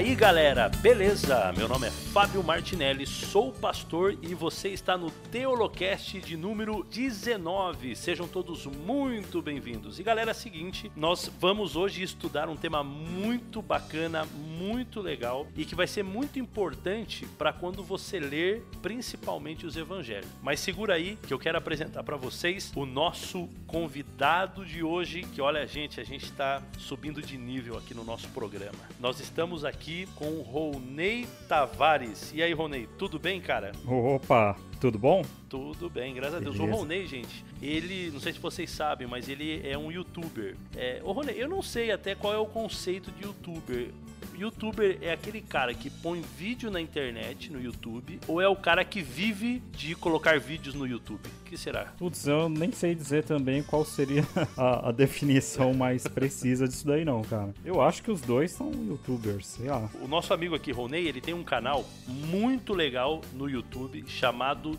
aí galera, beleza? Meu nome é Fábio Martinelli, sou pastor e você está no Teolocast de número 19. Sejam todos muito bem-vindos. E galera, é o seguinte, nós vamos hoje estudar um tema muito bacana, muito legal e que vai ser muito importante para quando você ler principalmente os evangelhos. Mas segura aí que eu quero apresentar para vocês o nosso convidado de hoje, que olha gente, a gente está subindo de nível aqui no nosso programa. Nós estamos aqui com o Ronei Tavares. E aí, Ronei, tudo bem, cara? Opa, tudo bom? Tudo bem, graças a Deus. O Ronei, gente, ele, não sei se vocês sabem, mas ele é um youtuber. É, o Ronei, eu não sei até qual é o conceito de youtuber. Youtuber é aquele cara que põe vídeo na internet, no YouTube, ou é o cara que vive de colocar vídeos no YouTube? O que será? Putz, eu nem sei dizer também qual seria a, a definição mais precisa disso daí não, cara. Eu acho que os dois são youtubers, sei lá. O nosso amigo aqui, Ronei, ele tem um canal muito legal no YouTube chamado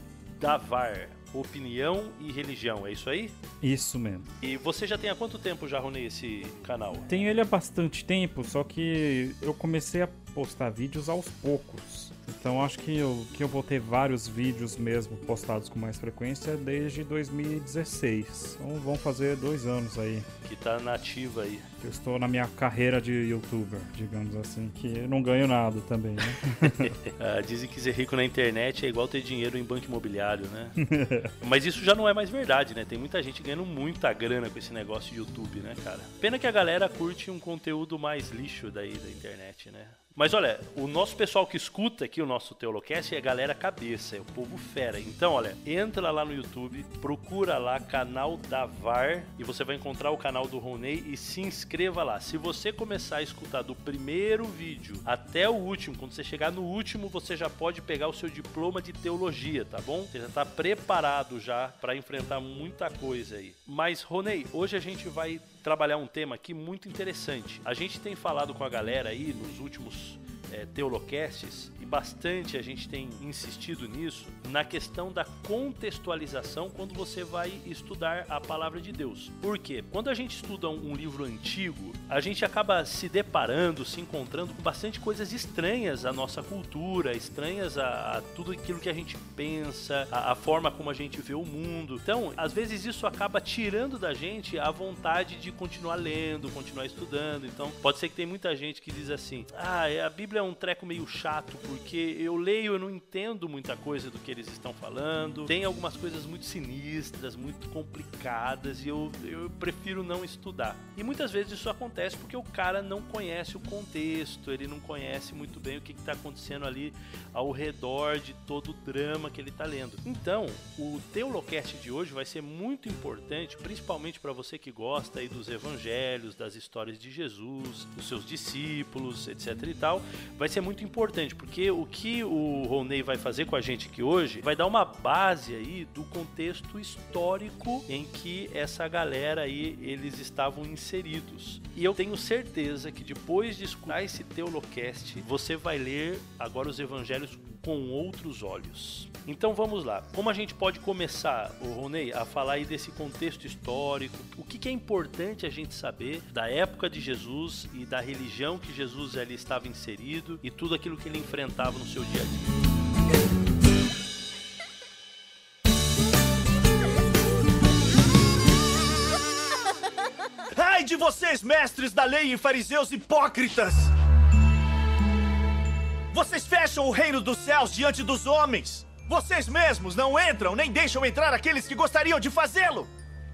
Davar opinião e religião, é isso aí? Isso mesmo. E você já tem há quanto tempo já, Rony, esse canal? Tenho ele há bastante tempo, só que eu comecei a postar vídeos aos poucos. Então acho que eu, que eu vou ter vários vídeos mesmo postados com mais frequência desde 2016. Então vão fazer dois anos aí. Que tá nativa aí. Eu estou na minha carreira de youtuber, digamos assim, que eu não ganho nada também, né? ah, dizem que ser rico na internet é igual ter dinheiro em banco imobiliário, né? Mas isso já não é mais verdade, né? Tem muita gente ganhando muita grana com esse negócio de YouTube, né, cara? Pena que a galera curte um conteúdo mais lixo daí da internet, né? Mas olha, o nosso pessoal que escuta aqui o nosso Teolocast é a galera cabeça, é o povo fera. Então, olha, entra lá no YouTube, procura lá canal da VAR e você vai encontrar o canal do Ronei e se inscreva lá. Se você começar a escutar do primeiro vídeo até o último, quando você chegar no último, você já pode pegar o seu diploma de teologia, tá bom? Você já está preparado já para enfrentar muita coisa aí. Mas Ronei, hoje a gente vai trabalhar um tema aqui muito interessante. A gente tem falado com a galera aí nos últimos é, Teolocasts, bastante a gente tem insistido nisso, na questão da contextualização quando você vai estudar a palavra de Deus. Por quê? Quando a gente estuda um, livro antigo, a gente acaba se deparando, se encontrando com bastante coisas estranhas à nossa cultura, estranhas a, a tudo aquilo que a gente pensa, a, a forma como a gente vê o mundo. Então, às vezes isso acaba tirando da gente a vontade de continuar lendo, continuar estudando. Então, pode ser que tem muita gente que diz assim: ah, a Bíblia é um treco meio chato, porque eu leio, eu não entendo muita coisa do que eles estão falando. Tem algumas coisas muito sinistras, muito complicadas, e eu, eu prefiro não estudar. E muitas vezes isso acontece porque o cara não conhece o contexto, ele não conhece muito bem o que está acontecendo ali ao redor de todo o drama que ele está lendo. Então, o Teolocast de hoje vai ser muito importante, principalmente para você que gosta aí dos evangelhos, das histórias de Jesus, dos seus discípulos, etc e tal, vai ser muito importante, porque o que o Roney vai fazer com a gente aqui hoje vai dar uma base aí do contexto histórico em que essa galera aí eles estavam inseridos. E eu tenho certeza que depois de escutar esse Teolocast, você vai ler agora os evangelhos com outros olhos. Então vamos lá. Como a gente pode começar, o Ronei, a falar aí desse contexto histórico? O que, que é importante a gente saber da época de Jesus e da religião que Jesus ali estava inserido e tudo aquilo que ele enfrentava no seu dia a dia? Ai de vocês, mestres da lei e fariseus hipócritas! Vocês fecham o reino dos céus diante dos homens! Vocês mesmos não entram nem deixam entrar aqueles que gostariam de fazê-lo!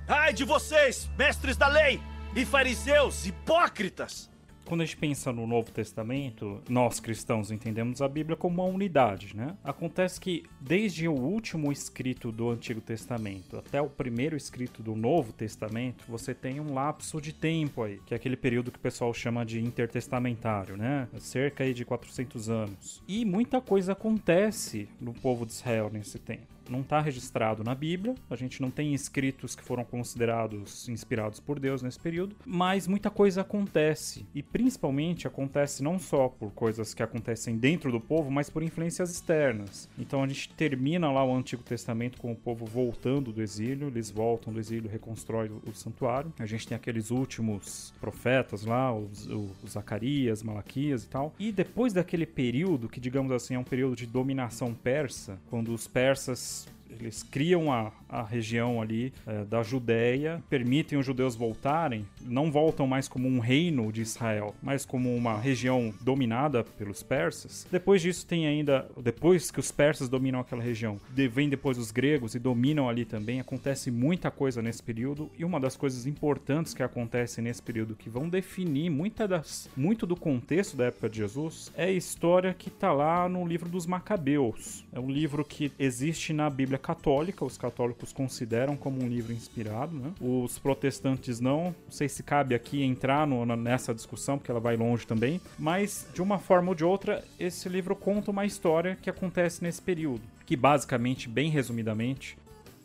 Ai de vocês, mestres da lei e fariseus hipócritas! Quando a gente pensa no Novo Testamento, nós cristãos entendemos a Bíblia como uma unidade, né? Acontece que desde o último escrito do Antigo Testamento até o primeiro escrito do Novo Testamento, você tem um lapso de tempo aí, que é aquele período que o pessoal chama de intertestamentário, né? Cerca aí de 400 anos. E muita coisa acontece no povo de Israel nesse tempo. Não está registrado na Bíblia, a gente não tem escritos que foram considerados inspirados por Deus nesse período, mas muita coisa acontece, e principalmente acontece não só por coisas que acontecem dentro do povo, mas por influências externas. Então a gente termina lá o Antigo Testamento com o povo voltando do exílio, eles voltam do exílio, reconstrói o, santuário. A gente tem aqueles últimos profetas lá, os, o, Zacarias, Malaquias e tal. E depois daquele período, que digamos assim é um período de dominação persa, quando os persas eles criam a, a região ali é, da Judéia, permitem os judeus voltarem, não voltam mais como um reino de Israel, mas como uma região dominada pelos persas. Depois disso tem ainda, depois que os persas dominam aquela região, vem depois os gregos e dominam ali também. Acontece muita coisa nesse período e uma das coisas importantes que acontece nesse período que vão definir muita das, muito do contexto da época de Jesus é a história que está lá no livro dos Macabeus. É um livro que existe na Bíblia católica, os católicos consideram como um livro inspirado, né? Os protestantes não. Não sei se cabe aqui entrar no, nessa discussão, porque ela vai longe também, mas de uma forma ou de outra, esse livro conta uma história que acontece nesse período, que basicamente, bem resumidamente,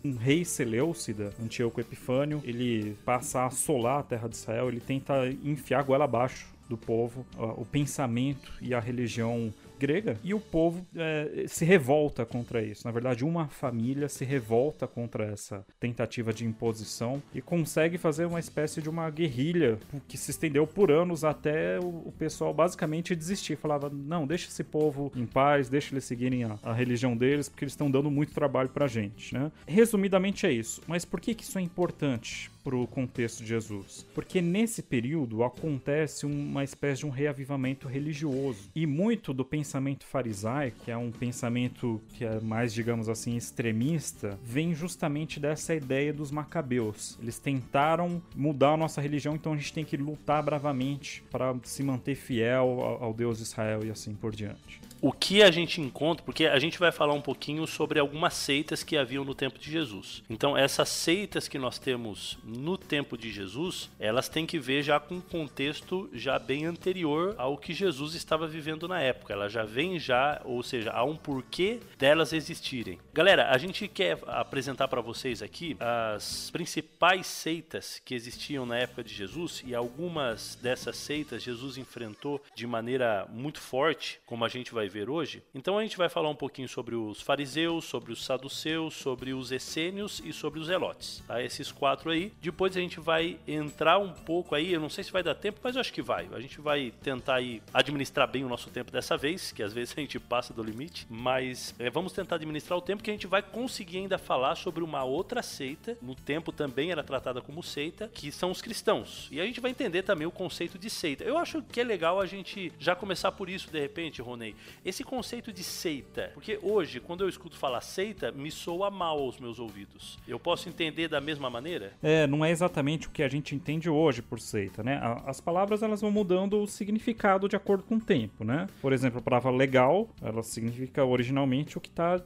um rei Seleucida, Antíoco Epifânio, ele passa a assolar a terra de Israel, ele tenta enfiar goela abaixo do povo, o pensamento e a religião grega e o povo é, se revolta contra isso. Na verdade, uma família se revolta contra essa tentativa de imposição e consegue fazer uma espécie de uma guerrilha que se estendeu por anos até o, pessoal basicamente desistir. Falava: não, deixa esse povo em paz, deixa eles seguirem a, a religião deles, porque eles estão dando muito trabalho pra gente. Né? Resumidamente é isso. Mas por que, que isso é importante? Para o contexto de Jesus. Porque nesse período acontece uma espécie de um reavivamento religioso. E muito do pensamento farisaico, que é um pensamento que é mais, digamos assim, extremista, vem justamente dessa ideia dos macabeus. Eles tentaram mudar a nossa religião, então a gente tem que lutar bravamente para se manter fiel ao Deus de Israel e assim por diante o que a gente encontra, porque a gente vai falar um pouquinho sobre algumas seitas que haviam no tempo de Jesus. Então, essas seitas que nós temos no tempo de Jesus, elas têm que ver já com um contexto já bem anterior ao que Jesus estava vivendo na época. Ela já vem já, ou seja, há um porquê delas existirem. Galera, a gente quer apresentar para vocês aqui as principais seitas que existiam na época de Jesus e algumas dessas seitas Jesus enfrentou de maneira muito forte, como a gente vai ver hoje. Então a gente vai falar um pouquinho sobre os fariseus, sobre os saduceus, sobre os essênios e sobre os elotes. Tá? Esses quatro aí. Depois a gente vai entrar um pouco aí, eu não sei se vai dar tempo, mas eu acho que vai. A gente vai tentar aí administrar bem o nosso tempo dessa vez, que às vezes a gente passa do limite, mas é, vamos tentar administrar o tempo que a gente vai conseguir ainda falar sobre uma outra seita, no tempo também era tratada como seita, que são os cristãos. E a gente vai entender também o conceito de seita. Eu acho que é legal a gente já começar por isso de repente, Ronei esse conceito de seita, porque hoje, quando eu escuto falar seita, me soa mal aos meus ouvidos. Eu posso entender da mesma maneira? É, não é exatamente o que a gente entende hoje por seita, né? As palavras elas vão mudando o significado de acordo com o tempo, né? Por exemplo, a palavra legal, ela significa originalmente o que está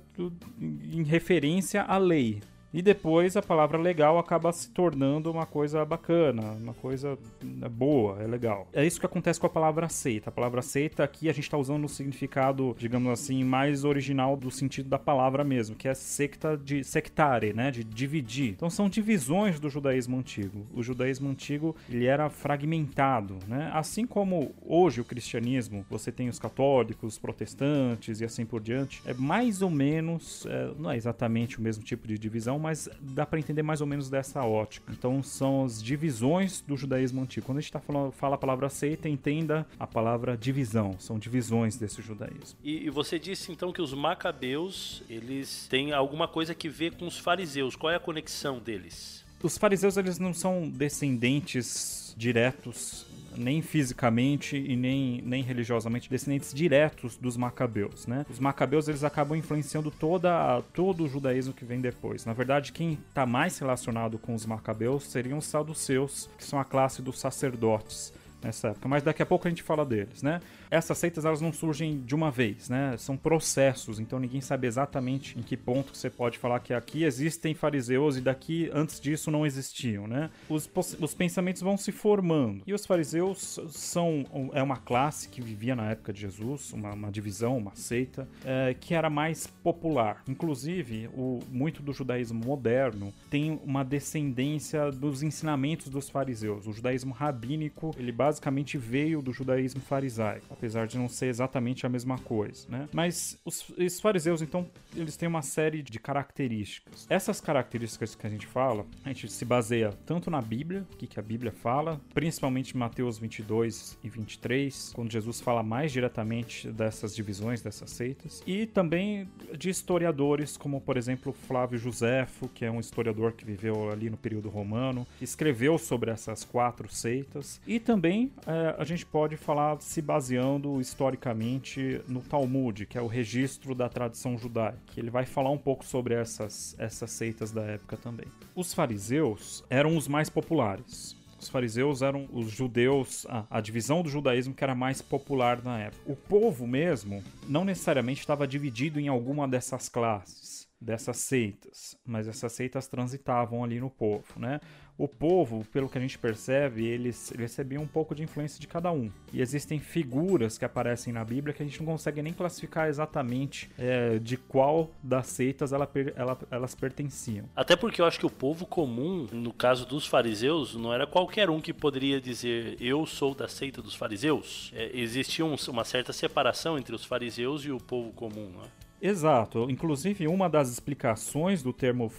em referência à lei, e depois a palavra legal acaba se tornando uma coisa bacana, uma coisa né, boa, é legal. É isso que acontece com a palavra seita. A palavra seita aqui a gente está usando o significado, digamos assim, mais original do sentido da palavra mesmo, que é secta de sectare, né, de dividir. Então são divisões do judaísmo antigo. O judaísmo antigo ele era fragmentado, né? Assim como hoje o cristianismo, você tem os católicos, os protestantes e assim por diante, é mais ou menos, é, não é exatamente o mesmo tipo de divisão, mas dá para entender mais ou menos dessa ótica. Então são as divisões do judaísmo antigo. Quando a gente tá falando, fala a palavra seita, entenda a palavra divisão. São divisões desse judaísmo. E, e você disse então que os macabeus, eles têm alguma coisa que ver com os fariseus. Qual é a conexão deles? Os fariseus eles não são descendentes diretos nem fisicamente e nem, nem religiosamente, descendentes diretos dos macabeus, né? Os macabeus eles acabam influenciando toda, todo o judaísmo que vem depois. Na verdade, quem está mais relacionado com os macabeus seriam os saduceus, que são a classe dos sacerdotes. nessa época, mas daqui a pouco a gente fala deles, né? Essas seitas elas não surgem de uma vez, né? São processos, então ninguém sabe exatamente em que ponto você pode falar que aqui existem fariseus e daqui antes disso não existiam, né? Os, os pensamentos vão se formando e os fariseus são é uma classe que vivia na época de Jesus, uma, uma divisão, uma seita é, que era mais popular. Inclusive, o muito do judaísmo moderno tem uma descendência dos ensinamentos dos fariseus. O judaísmo rabínico ele basicamente veio do judaísmo farisaico apesar de não ser exatamente a mesma coisa, né? Mas os, os fariseus, então, eles têm uma série de características. Essas características que a gente fala, a gente se baseia tanto na Bíblia, o que, que a Bíblia fala, principalmente Mateus 22 e 23, quando Jesus fala mais diretamente dessas divisões, dessas seitas, e também de historiadores, como por exemplo Flávio Josefo, que é um historiador que viveu ali no período romano, escreveu sobre essas quatro seitas, e também é, a gente pode falar se baseando baseando historicamente no Talmud, que é o registro da tradição judaica. Ele vai falar um pouco sobre essas, essas seitas da época também. Os fariseus eram os mais populares. Os fariseus eram os judeus, a, a, divisão do judaísmo que era mais popular na época. O povo mesmo não necessariamente estava dividido em alguma dessas classes, dessas seitas, mas essas seitas transitavam ali no povo, né? O povo, pelo que a gente percebe, eles, recebiam um pouco de influência de cada um. E existem figuras que aparecem na Bíblia que a gente não consegue nem classificar exatamente é, de qual das seitas ela, ela, elas pertenciam. Até porque eu acho que o povo comum, no caso dos fariseus, não era qualquer um que poderia dizer eu sou da seita dos fariseus. É, existia um, uma certa separação entre os fariseus e o povo comum. Né? Exato. Inclusive, uma das explicações do termo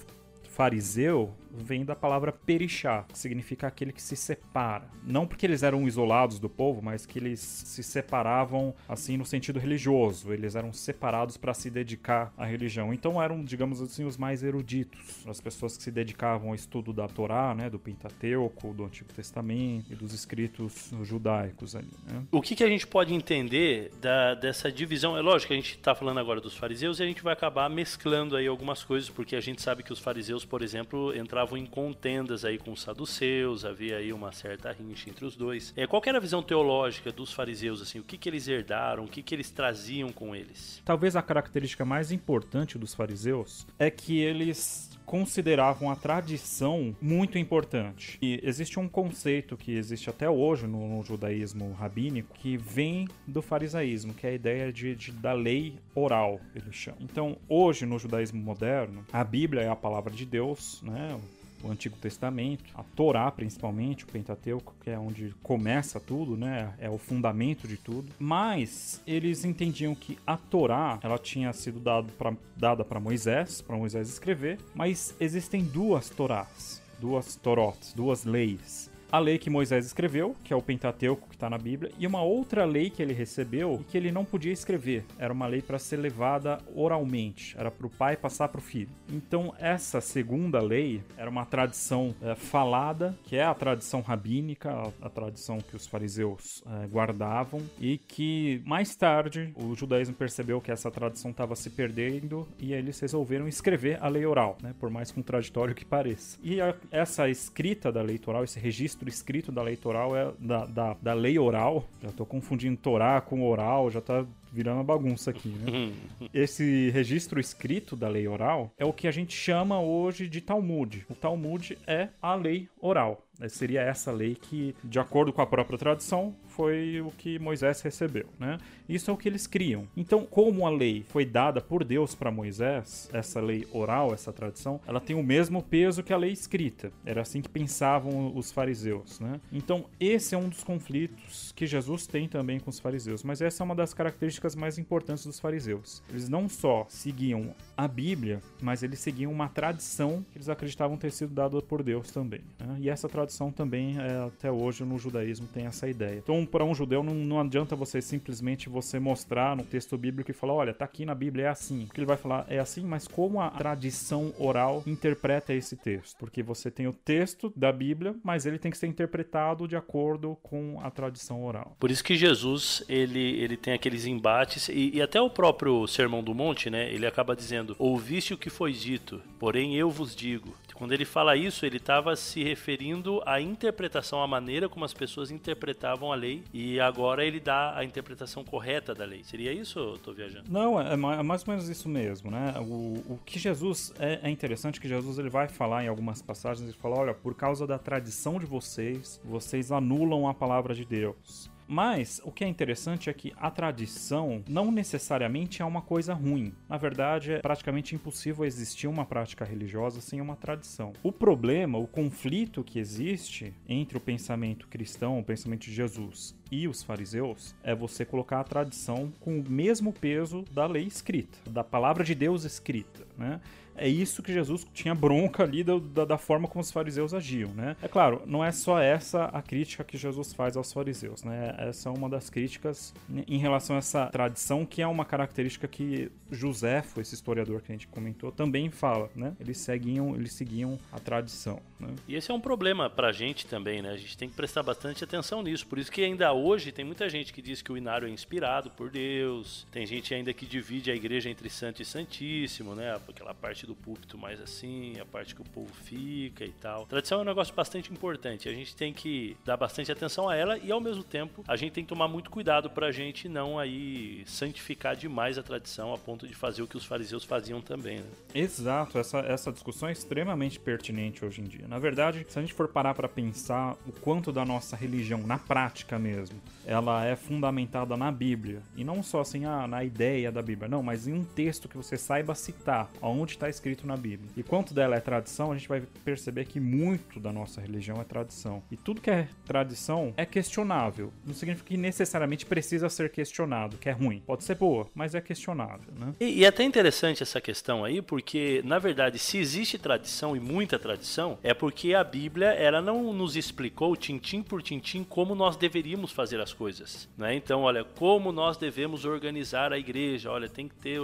fariseu vem da palavra perixá, que significa aquele que se separa. Não porque eles eram isolados do povo, mas que eles se separavam assim no sentido religioso. Eles eram separados para se dedicar à religião. Então eram, digamos assim, os mais eruditos, as pessoas que se dedicavam ao estudo da Torá, né, do Pentateuco, do Antigo Testamento e dos escritos judaicos ali. Né? O que, que a gente pode entender da, dessa divisão? É lógico que a gente está falando agora dos fariseus e a gente vai acabar mesclando aí algumas coisas, porque a gente sabe que os fariseus, por exemplo, entravam entravam em contendas aí com os saduceus, havia aí uma certa rincha entre os dois. É, qual era a visão teológica dos fariseus, assim, o que, que eles herdaram, o que, que eles traziam com eles? Talvez a característica mais importante dos fariseus é que eles consideravam a tradição muito importante. E existe um conceito que existe até hoje no, no judaísmo rabínico que vem do farisaísmo, que é a ideia de, de, da lei oral, ele chama. Então, hoje no judaísmo moderno, a Bíblia é a palavra de Deus, né? O Antigo Testamento, a Torá principalmente, o Pentateuco, que é onde começa tudo, né? É o fundamento de tudo. Mas eles entendiam que a Torá, ela tinha sido dado pra, dada para Moisés, para Moisés escrever, mas existem duas Torás, duas Torotes, duas leis a lei que Moisés escreveu, que é o Pentateuco está na Bíblia, e uma outra lei que ele recebeu e que ele não podia escrever. Era uma lei para ser levada oralmente, era para o pai passar para o filho. Então, essa segunda lei era uma tradição é, falada, que é a tradição rabínica, a, a tradição que os fariseus é, guardavam, e que mais tarde o judaísmo percebeu que essa tradição estava se perdendo e eles resolveram escrever a lei oral, né, por mais contraditório que pareça. E a, essa escrita da lei oral, esse registro escrito da lei oral é da, da, da lei oral. Já tô confundindo Torá com oral, já tá virando uma bagunça aqui, né? Esse registro escrito da lei oral é o que a gente chama hoje de Talmud. O Talmud é a lei oral. Seria essa lei que, de acordo com a própria tradição, foi o que Moisés recebeu, né? Isso é o que eles criam. Então, como a lei foi dada por Deus para Moisés, essa lei oral, essa tradição, ela tem o mesmo peso que a lei escrita. Era assim que pensavam os fariseus, né? Então, esse é um dos conflitos que Jesus tem também com os fariseus, mas essa é uma das características mais importantes dos fariseus. Eles não só seguiam a Bíblia, mas eles seguiam uma tradição que eles acreditavam ter sido dada por Deus também. Né? E essa tradição também, é, até hoje, no judaísmo tem essa ideia. Então, para um judeu não, não adianta você simplesmente você mostrar no texto bíblico e falar, olha, tá aqui na Bíblia, é assim. Porque ele vai falar, é assim, mas como a tradição oral interpreta esse texto? Porque você tem o texto da Bíblia, mas ele tem que ser interpretado de acordo com a tradição oral. Por isso que Jesus, ele, ele tem aqueles embates, e, e até o próprio Sermão do Monte, né, ele acaba dizendo, ouviste o que foi dito, porém eu vos digo. Quando ele fala isso, ele estava se referindo a interpretação, a maneira como as pessoas interpretavam a lei e agora ele dá a interpretação correta da lei. Seria isso ou tô viajando? Não, é, é mais ou menos isso mesmo, né? O, o que Jesus é, é interessante que Jesus ele vai falar em algumas passagens, ele fala, olha, por causa da tradição de vocês, vocês anulam a palavra de Deus. Mas o que é interessante é que a tradição não necessariamente é uma coisa ruim. Na verdade, é praticamente impossível existir uma prática religiosa sem uma tradição. O problema, o conflito que existe entre o pensamento cristão, o pensamento de Jesus e os fariseus é você colocar a tradição com o mesmo peso da lei escrita, da palavra de Deus escrita, né? É isso que Jesus tinha bronca ali da, da, da, forma como os fariseus agiam, né? É claro, não é só essa a crítica que Jesus faz aos fariseus, né? Essa é uma das críticas em relação a essa tradição, que é uma característica que Joséfo, esse historiador que a gente comentou, também fala, né? Eles seguiam, eles seguiam a tradição, né? E esse é um problema pra gente também, né? A gente tem que prestar bastante atenção nisso, por isso que ainda hoje tem muita gente que diz que o Inário é inspirado por Deus, tem gente ainda que divide a igreja entre santo e santíssimo, né? Aquela parte do púlpito mais assim, a parte que o povo fica e tal. Tradição é um negócio bastante importante. A gente tem que dar bastante atenção a ela e ao mesmo tempo a gente tem que tomar muito cuidado pra gente não aí santificar demais a tradição a ponto de fazer o que os fariseus faziam também. Né? Exato, essa, essa discussão é extremamente pertinente hoje em dia. Na verdade, se a gente for parar para pensar o quanto da nossa religião, na prática mesmo, ela é fundamentada na Bíblia. E não só assim, ah, na ideia da Bíblia, não, mas em um texto que você saiba citar, aonde está escrito na Bíblia. E quanto dela é tradição, a gente vai perceber que muito da nossa religião é tradição. E tudo que é tradição é questionável. Não significa que necessariamente precisa ser questionado, que é ruim. Pode ser boa, mas é questionável, né? E, e é até interessante essa questão aí, porque, na verdade, se existe tradição e muita tradição, é porque a Bíblia, ela não nos explicou, tintim por tintim, como nós deveríamos fazer as coisas, né? Então, olha, como nós devemos organizar a igreja, olha, tem que ter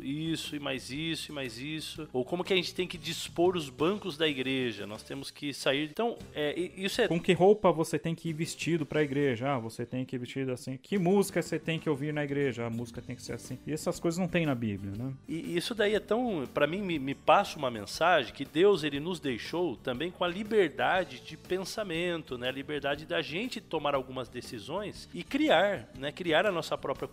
isso e mais isso e mais isso, isso, ou como que a gente tem que dispor os bancos da igreja, nós temos que sair. Então, é, isso é. Com que roupa você tem que ir vestido para a igreja? Ah, você tem que ir vestido assim. Que música você tem que ouvir na igreja? A música tem que ser assim. E essas coisas não tem na Bíblia, né? E isso daí é tão, para mim, me, me passa uma mensagem que Deus ele nos deixou também com a liberdade de pensamento, né? A liberdade da gente tomar algumas decisões e criar, né? Criar a nossa própria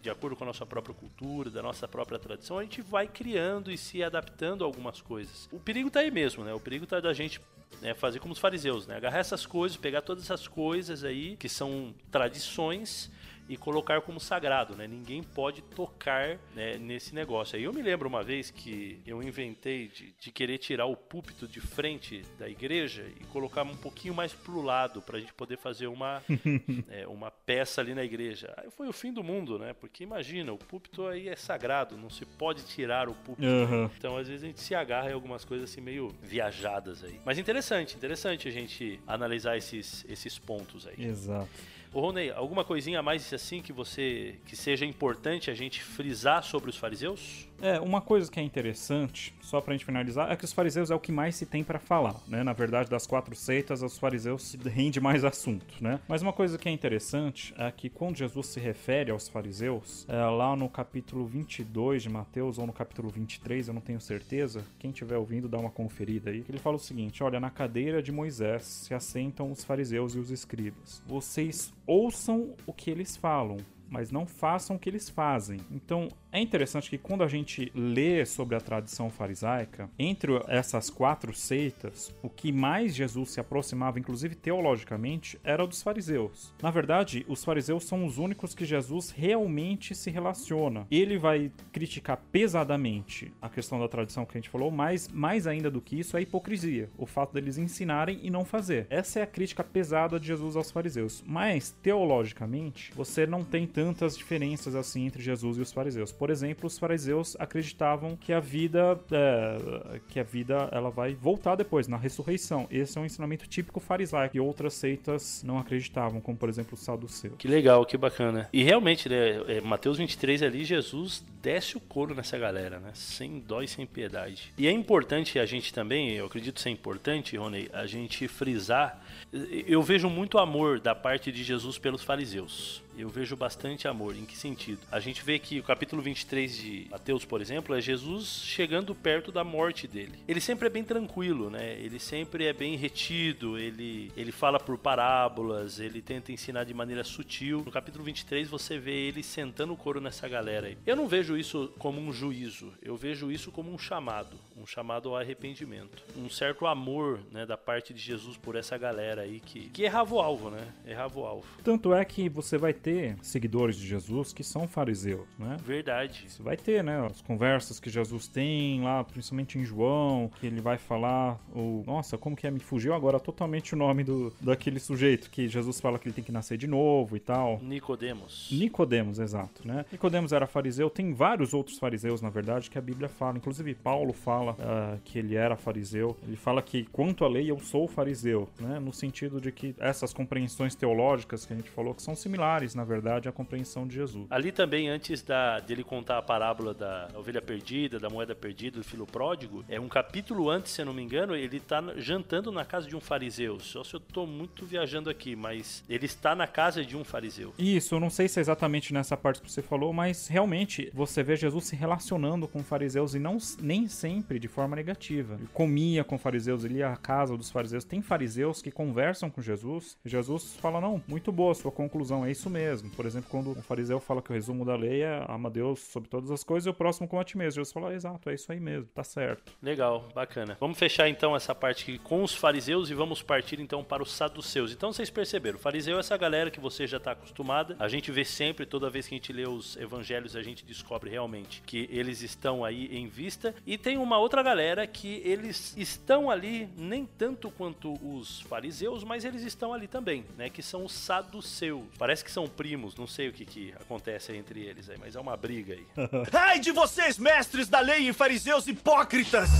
de acordo com a nossa própria cultura, da nossa própria tradição, a gente vai criando e se adaptando a algumas coisas. O perigo tá aí mesmo, né? O perigo tá da gente né, fazer como os fariseus, né? Agarrar essas coisas, pegar todas essas coisas aí que são tradições e colocar como sagrado, né? Ninguém pode tocar né, nesse negócio. Aí eu me lembro uma vez que eu inventei de, de, querer tirar o púlpito de frente da igreja e colocar um pouquinho mais pro lado para a gente poder fazer uma, é, uma peça ali na igreja. Aí foi o fim do mundo, né? Porque imagina, o púlpito aí é sagrado, não se pode tirar o púlpito. Uhum. Então às vezes a gente se agarra em algumas coisas assim meio viajadas aí. Mas interessante, interessante a gente analisar esses, esses pontos aí. Exato. Ô Ronei, alguma coisinha a mais assim que você que seja importante a gente frisar sobre os fariseus? É, uma coisa que é interessante, só pra gente finalizar, é que os fariseus é o que mais se tem para falar, né? Na verdade, das quatro seitas, os fariseus rende mais assunto, né? Mas uma coisa que é interessante é que quando Jesus se refere aos fariseus, é lá no capítulo 22 de Mateus ou no capítulo 23, eu não tenho certeza, quem estiver ouvindo dá uma conferida aí, ele fala o seguinte, olha, na cadeira de Moisés se assentam os fariseus e os escribas. Vocês ouçam o que eles falam, mas não façam o que eles fazem. Então, é interessante que quando a gente lê sobre a tradição farisaica, entre essas quatro seitas, o que mais Jesus se aproximava, inclusive teologicamente, era o dos fariseus. Na verdade, os fariseus são os únicos que Jesus realmente se relaciona. Ele vai criticar pesadamente a questão da tradição que a gente falou, mas mais ainda do que isso é a hipocrisia, o fato deles ensinarem e não fazer. Essa é a crítica pesada de Jesus aos fariseus. Mas teologicamente, você não tem tantas diferenças assim entre Jesus e os fariseus. Por exemplo, os fariseus acreditavam que a vida, é, que a vida ela vai voltar depois na ressurreição. Esse é um ensinamento típico farisaico e outras seitas não acreditavam, como por exemplo o saduceu. Que legal, que bacana. E realmente, né, é, Mateus 23 ali, Jesus desce o couro nessa galera, né? Sem dó e sem piedade. E é importante a gente também, eu acredito ser importante, Rony, a gente frisar. Eu vejo muito amor da parte de Jesus pelos fariseus. Eu vejo bastante amor. Em que sentido? A gente vê que o capítulo 23 de Mateus, por exemplo, é Jesus chegando perto da morte dele. Ele sempre é bem tranquilo, né? Ele sempre é bem retido, ele, ele fala por parábolas, ele tenta ensinar de maneira sutil. No capítulo 23 você vê ele sentando o couro nessa galera aí. Eu não vejo isso como um juízo, eu vejo isso como um chamado, um chamado ao arrependimento. Um certo amor, né, da parte de Jesus por essa galera aí que, que errava o alvo, né? Errava o alvo. Tanto é que você vai ter seguidores de Jesus que são fariseus, né? Verdade. Você vai ter, né, as conversas que Jesus tem lá, principalmente em João, que ele vai falar o, nossa, como que é, me fugiu agora totalmente o nome do daquele sujeito que Jesus fala que ele tem que nascer de novo e tal. Nicodemos. Nicodemos, exato, né? Nicodemos era fariseu, tem vários outros fariseus, na verdade, que a Bíblia fala, inclusive Paulo fala uh, que ele era fariseu. Ele fala que quanto à lei eu sou fariseu, né? No sentido de que essas compreensões teológicas que a gente falou que são similares, na verdade, à compreensão de Jesus. Ali também antes da dele contar a parábola da ovelha perdida, da moeda perdida, do filho pródigo, é um capítulo antes, se eu não me engano, ele está jantando na casa de um fariseu. Só se eu estou muito viajando aqui, mas ele está na casa de um fariseu. Isso, eu não sei se é exatamente nessa parte que você falou, mas realmente você vê Jesus se relacionando com fariseus e não nem sempre de forma negativa. Ele comia com fariseus, ele ia à casa dos fariseus. Tem fariseus que conversam com Jesus Jesus fala: Não, muito boa sua conclusão, é isso mesmo. Por exemplo, quando um fariseu fala que o resumo da lei é ama Deus sobre todas as coisas e o próximo como a ti mesmo. Jesus fala: Exato, é isso aí mesmo, tá certo. Legal, bacana. Vamos fechar então essa parte aqui com os fariseus e vamos partir então para os saduceus. Então vocês perceberam, o fariseu é essa galera que você já está acostumada. A gente vê sempre, toda vez que a gente lê os evangelhos, a gente descobre realmente que eles estão aí em vista. E tem uma outra galera que eles estão ali nem tanto quanto os fariseus, mas eles estão ali também, né? Que são os saduceus. Parece que são primos, não sei o que, que acontece entre eles aí, mas é uma briga aí. Ai de vocês, mestres da lei e fariseus hipócritas!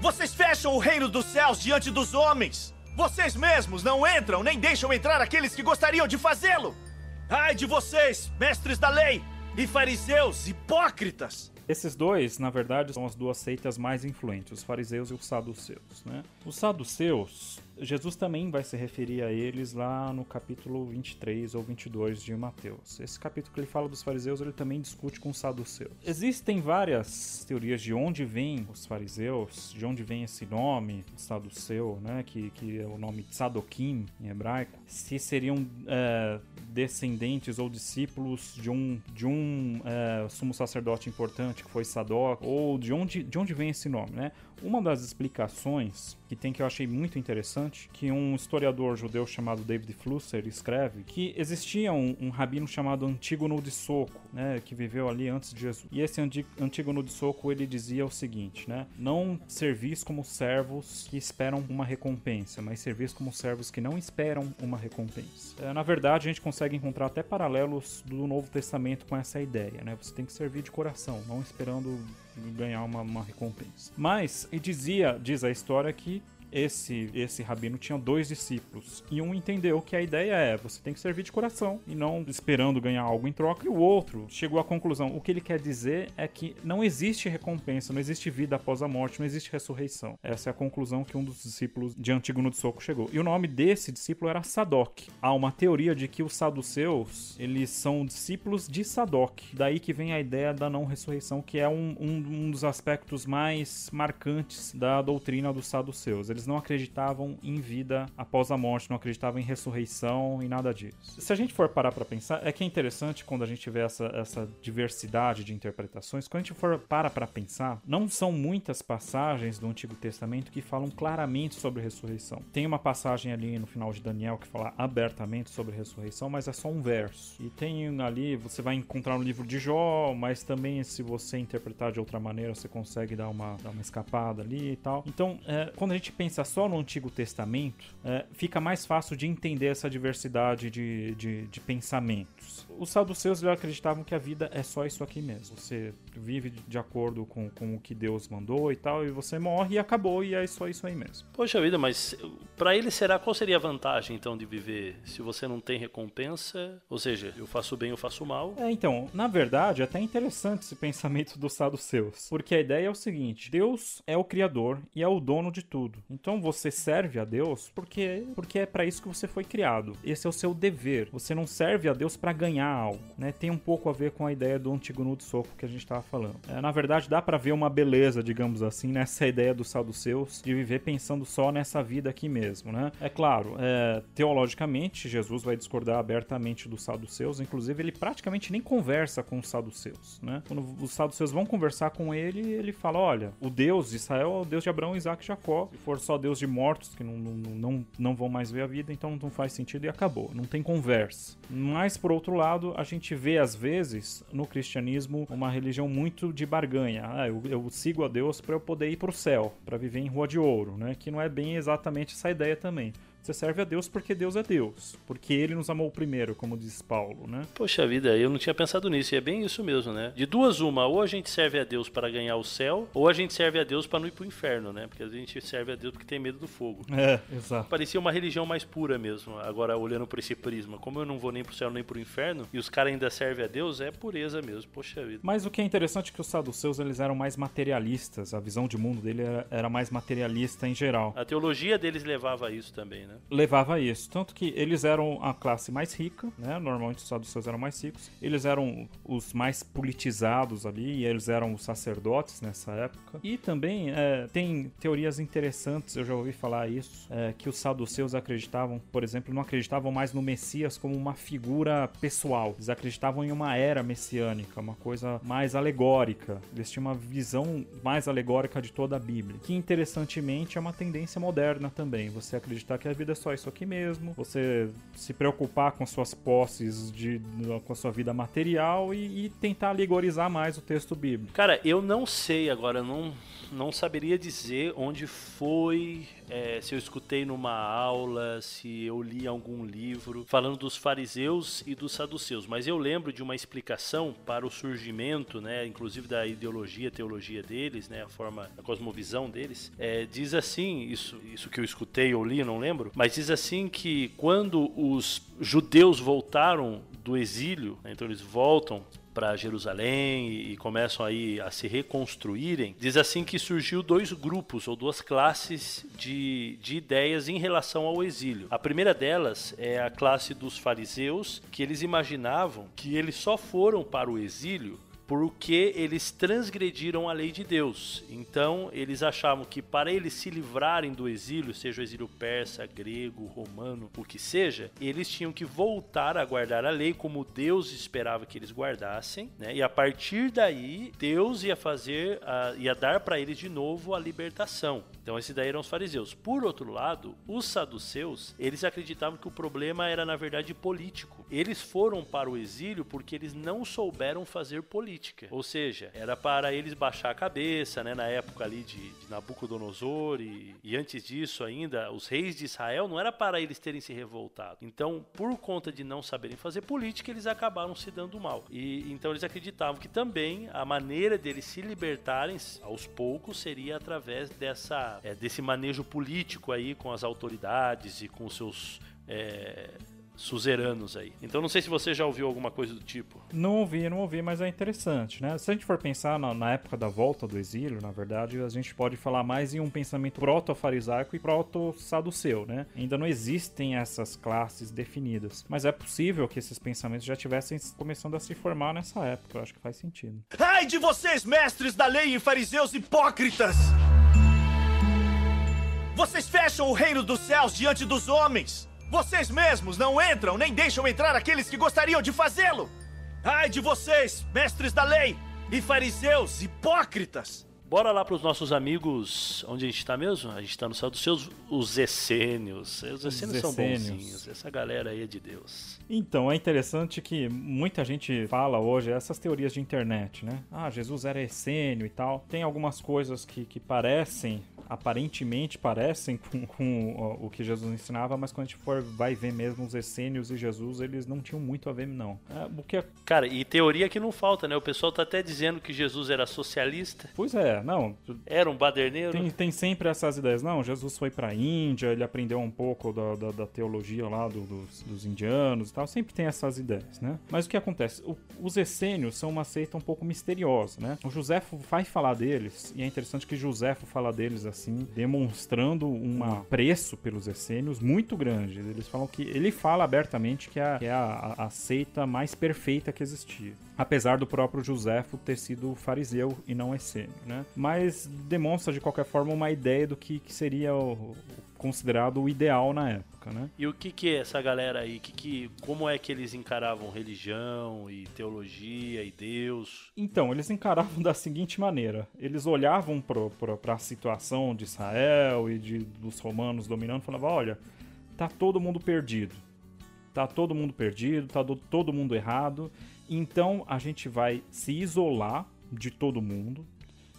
Vocês fecham o reino dos céus diante dos homens! Vocês mesmos não entram nem deixam entrar aqueles que gostariam de fazê-lo! Ai de vocês, mestres da lei e fariseus hipócritas! Esses dois, na verdade, são as duas seitas mais influentes, os fariseus e os saduceus. Né? Os saduceus, Jesus também vai se referir a eles lá no capítulo 23 ou 22 de Mateus. Esse capítulo que ele fala dos fariseus, ele também discute com os saduceus. Existem várias teorias de onde vêm os fariseus, de onde vem esse nome, saduceu, né? que, que é o nome Tzadokim em hebraico. Se seriam é, descendentes ou discípulos de um, de um é, sumo sacerdote importante que foi Sadoc, ou de onde, de onde vem esse nome, né? Uma das explicações que tem que eu achei muito interessante, que um historiador judeu chamado David Flusser escreve que existia um, um rabino chamado Antígono de Soco, né, que viveu ali antes de Jesus. E esse Antígono de Soco ele dizia o seguinte, né, não servis como servos que esperam uma recompensa, mas servis como servos que não esperam uma recompensa. É, na verdade, a gente consegue encontrar até paralelos do Novo Testamento com essa ideia, né? Você tem que servir de coração, não esperando ganhar uma, uma recompensa. Mas, e dizia, diz a história que esse, esse rabino tinha dois discípulos. E um entendeu que a ideia é você tem que servir de coração e não esperando ganhar algo em troca. E o outro chegou à conclusão: o que ele quer dizer é que não existe recompensa, não existe vida após a morte, não existe ressurreição. Essa é a conclusão que um dos discípulos de Antígono de Soco chegou. E o nome desse discípulo era Sadoc. Há uma teoria de que os saduceus eles são discípulos de Sadoc. Daí que vem a ideia da não ressurreição, que é um, um, um dos aspectos mais marcantes da doutrina dos saduceus eles não acreditavam em vida após a morte, não acreditavam em ressurreição e nada disso. Se a gente for parar para pensar, é que é interessante quando a gente vê essa, essa diversidade de interpretações, quando a gente for parar para pensar, não são muitas passagens do Antigo Testamento que falam claramente sobre ressurreição. Tem uma passagem ali no final de Daniel que fala abertamente sobre ressurreição, mas é só um verso. E tem ali, você vai encontrar no livro de Jó, mas também se você interpretar de outra maneira, você consegue dar uma, dar uma escapada ali e tal. Então, é, quando a gente pensa pensa só no Antigo Testamento, é, fica mais fácil de entender essa diversidade de, de, de pensamentos. Os saduceus acreditavam que a vida é só isso aqui mesmo. Você vive de acordo com, com o que Deus mandou e tal, e você morre e acabou, e é só isso aí mesmo. Poxa vida, mas para ele será qual seria a vantagem então de viver se você não tem recompensa? Ou seja, eu faço bem, eu faço mal? É, então, na verdade, é até interessante esse pensamento dos saduceus, porque a ideia é o seguinte: Deus é o criador e é o dono de tudo. Então você serve a Deus porque porque é para isso que você foi criado. Esse é o seu dever. Você não serve a Deus para ganhar algo, né? Tem um pouco a ver com a ideia do antigo nudo soco que a gente estava falando. É, na verdade, dá para ver uma beleza, digamos assim, nessa ideia dos saduceus de viver pensando só nessa vida aqui mesmo, né? É claro, é, teologicamente, Jesus vai discordar abertamente dos saduceus, inclusive ele praticamente nem conversa com os saduceus, né? Quando os saduceus vão conversar com ele, ele fala: olha, o Deus de Israel é o Deus de Abraão, Isaac e Jacó. Se for só Deus de mortos, que não, não, não, não vão mais ver a vida, então não faz sentido e acabou. Não tem conversa. Mas, por outro lado, a gente vê às vezes no cristianismo uma religião muito de barganha. Ah, eu, eu sigo a Deus para eu poder ir para o céu, para viver em rua de ouro, né? Que não é bem exatamente essa ideia também. Você serve a Deus porque Deus é Deus, porque Ele nos amou primeiro, como diz Paulo, né? Poxa vida, eu não tinha pensado nisso, e é bem isso mesmo, né? De duas uma, ou a gente serve a Deus para ganhar o céu, ou a gente serve a Deus para não ir pro inferno, né? Porque a gente serve a Deus porque tem medo do fogo. É, exato. Parecia uma religião mais pura mesmo, agora olhando por esse prisma. Como eu não vou nem pro céu nem pro inferno, e os caras ainda servem a Deus, é pureza mesmo, poxa vida. Mas o que é interessante é que os saduceus, eles eram mais materialistas, a visão de mundo dele era, era mais materialista em geral. A teologia deles levava a isso também, né? Levava a isso. Tanto que eles eram a classe mais rica, né? Normalmente os saduceus eram mais ricos. Eles eram os mais politizados ali, e eles eram os sacerdotes nessa época. E também é, tem teorias interessantes, eu já ouvi falar isso, é, que os saduceus acreditavam, por exemplo, não acreditavam mais no Messias como uma figura pessoal. Eles acreditavam em uma era messiânica, uma coisa mais alegórica. Eles tinham uma visão mais alegórica de toda a Bíblia. Que interessantemente é uma tendência moderna também. Você acreditar que a vida é só isso aqui mesmo, você se preocupar com suas posses, de, com a sua vida material e, e tentar alegorizar mais o texto bíblico. Cara, eu não sei agora, eu não, não saberia dizer onde foi, é, se eu escutei numa aula, se eu li algum livro falando dos fariseus e dos saduceus, mas eu lembro de uma explicação para o surgimento, né, inclusive da ideologia, teologia deles, né, a forma, a cosmovisão deles. É, diz assim, isso, isso que eu escutei ou li, não lembro, mas diz assim que quando os judeus voltaram do exílio, né, então eles voltam para Jerusalém e, e começam aí a se reconstruírem, diz assim que surgiu dois grupos ou duas classes de, de ideias em relação ao exílio. A primeira delas é a classe dos fariseus, que eles imaginavam que eles só foram para o exílio porque eles transgrediram a lei de Deus. Então, eles achavam que para eles se livrarem do exílio, seja o exílio persa, grego, romano, o que seja, eles tinham que voltar a guardar a lei como Deus esperava que eles guardassem, né? E a partir daí, Deus ia fazer, a, ia dar para eles de novo a libertação. Então, esses daí eram os fariseus. Por outro lado, os saduceus, eles acreditavam que o problema era na verdade político. Eles foram para o exílio porque eles não souberam fazer política. Ou seja, era para eles baixar a cabeça, né? Na época ali de, de Nabucodonosor e, e, antes disso ainda, os reis de Israel, não era para eles terem se revoltado. Então, por conta de não saberem fazer política, eles acabaram se dando mal. E então eles acreditavam que também a maneira deles se libertarem aos poucos seria através dessa, é, desse manejo político aí com as autoridades e com seus é, suzeranos aí. Então não sei se você já ouviu alguma coisa do tipo. Não ouvi, não ouvi, mas é interessante, né? Se a gente for pensar na, na época da volta do exílio, na verdade, a gente pode falar mais em um pensamento proto-farisaico e proto-saduceu, né? Ainda não existem essas classes definidas, mas é possível que esses pensamentos já tivessem começando a se formar nessa época, eu acho que faz sentido. Ai de vocês, mestres da lei e fariseus hipócritas! Vocês fecham o reino dos céus diante dos homens! Vocês mesmos não entram nem deixam entrar aqueles que gostariam de fazê-lo! Ai de vocês, mestres da lei e fariseus hipócritas! Bora lá para os nossos amigos, onde a gente está mesmo? A gente está no céu dos seus, os essênios. Os essênios são bonzinhos, essa galera aí é de Deus. Então, é interessante que muita gente fala hoje essas teorias de internet, né? Ah, Jesus era essênio e tal. Tem algumas coisas que, que parecem aparentemente parecem com, com o que Jesus ensinava, mas quando a gente for vai ver mesmo os essênios e Jesus, eles não tinham muito a ver, não. É, o que é... Cara, e teoria que não falta, né? O pessoal tá até dizendo que Jesus era socialista. Pois é, não. Era um baderneiro. Tem, tem sempre essas ideias. Não, Jesus foi pra Índia, ele aprendeu um pouco da, da, da teologia lá do, dos, dos, indianos e tal. Sempre tem essas ideias, né? Mas o que acontece? O, os essênios são uma seita um pouco misteriosa, né? O Joséfo vai falar deles, e é interessante que Joséfo fala deles assim, demonstrando um apreço pelos essênios muito grande. Eles falam que ele fala abertamente que é, que é a, a, a seita mais perfeita que existia apesar do próprio Joséfo ter sido fariseu e não essênio, né? Mas demonstra de qualquer forma uma ideia do que, que seria o, considerado o ideal na época, né? E o que que é essa galera aí? Que que, como é que eles encaravam religião e teologia e Deus? Então, eles encaravam da seguinte maneira. Eles olhavam para a situação de Israel e de, dos romanos dominando e falavam, olha, tá todo mundo perdido. Tá todo mundo perdido, tá do, todo mundo errado. Então a gente vai se isolar de todo mundo,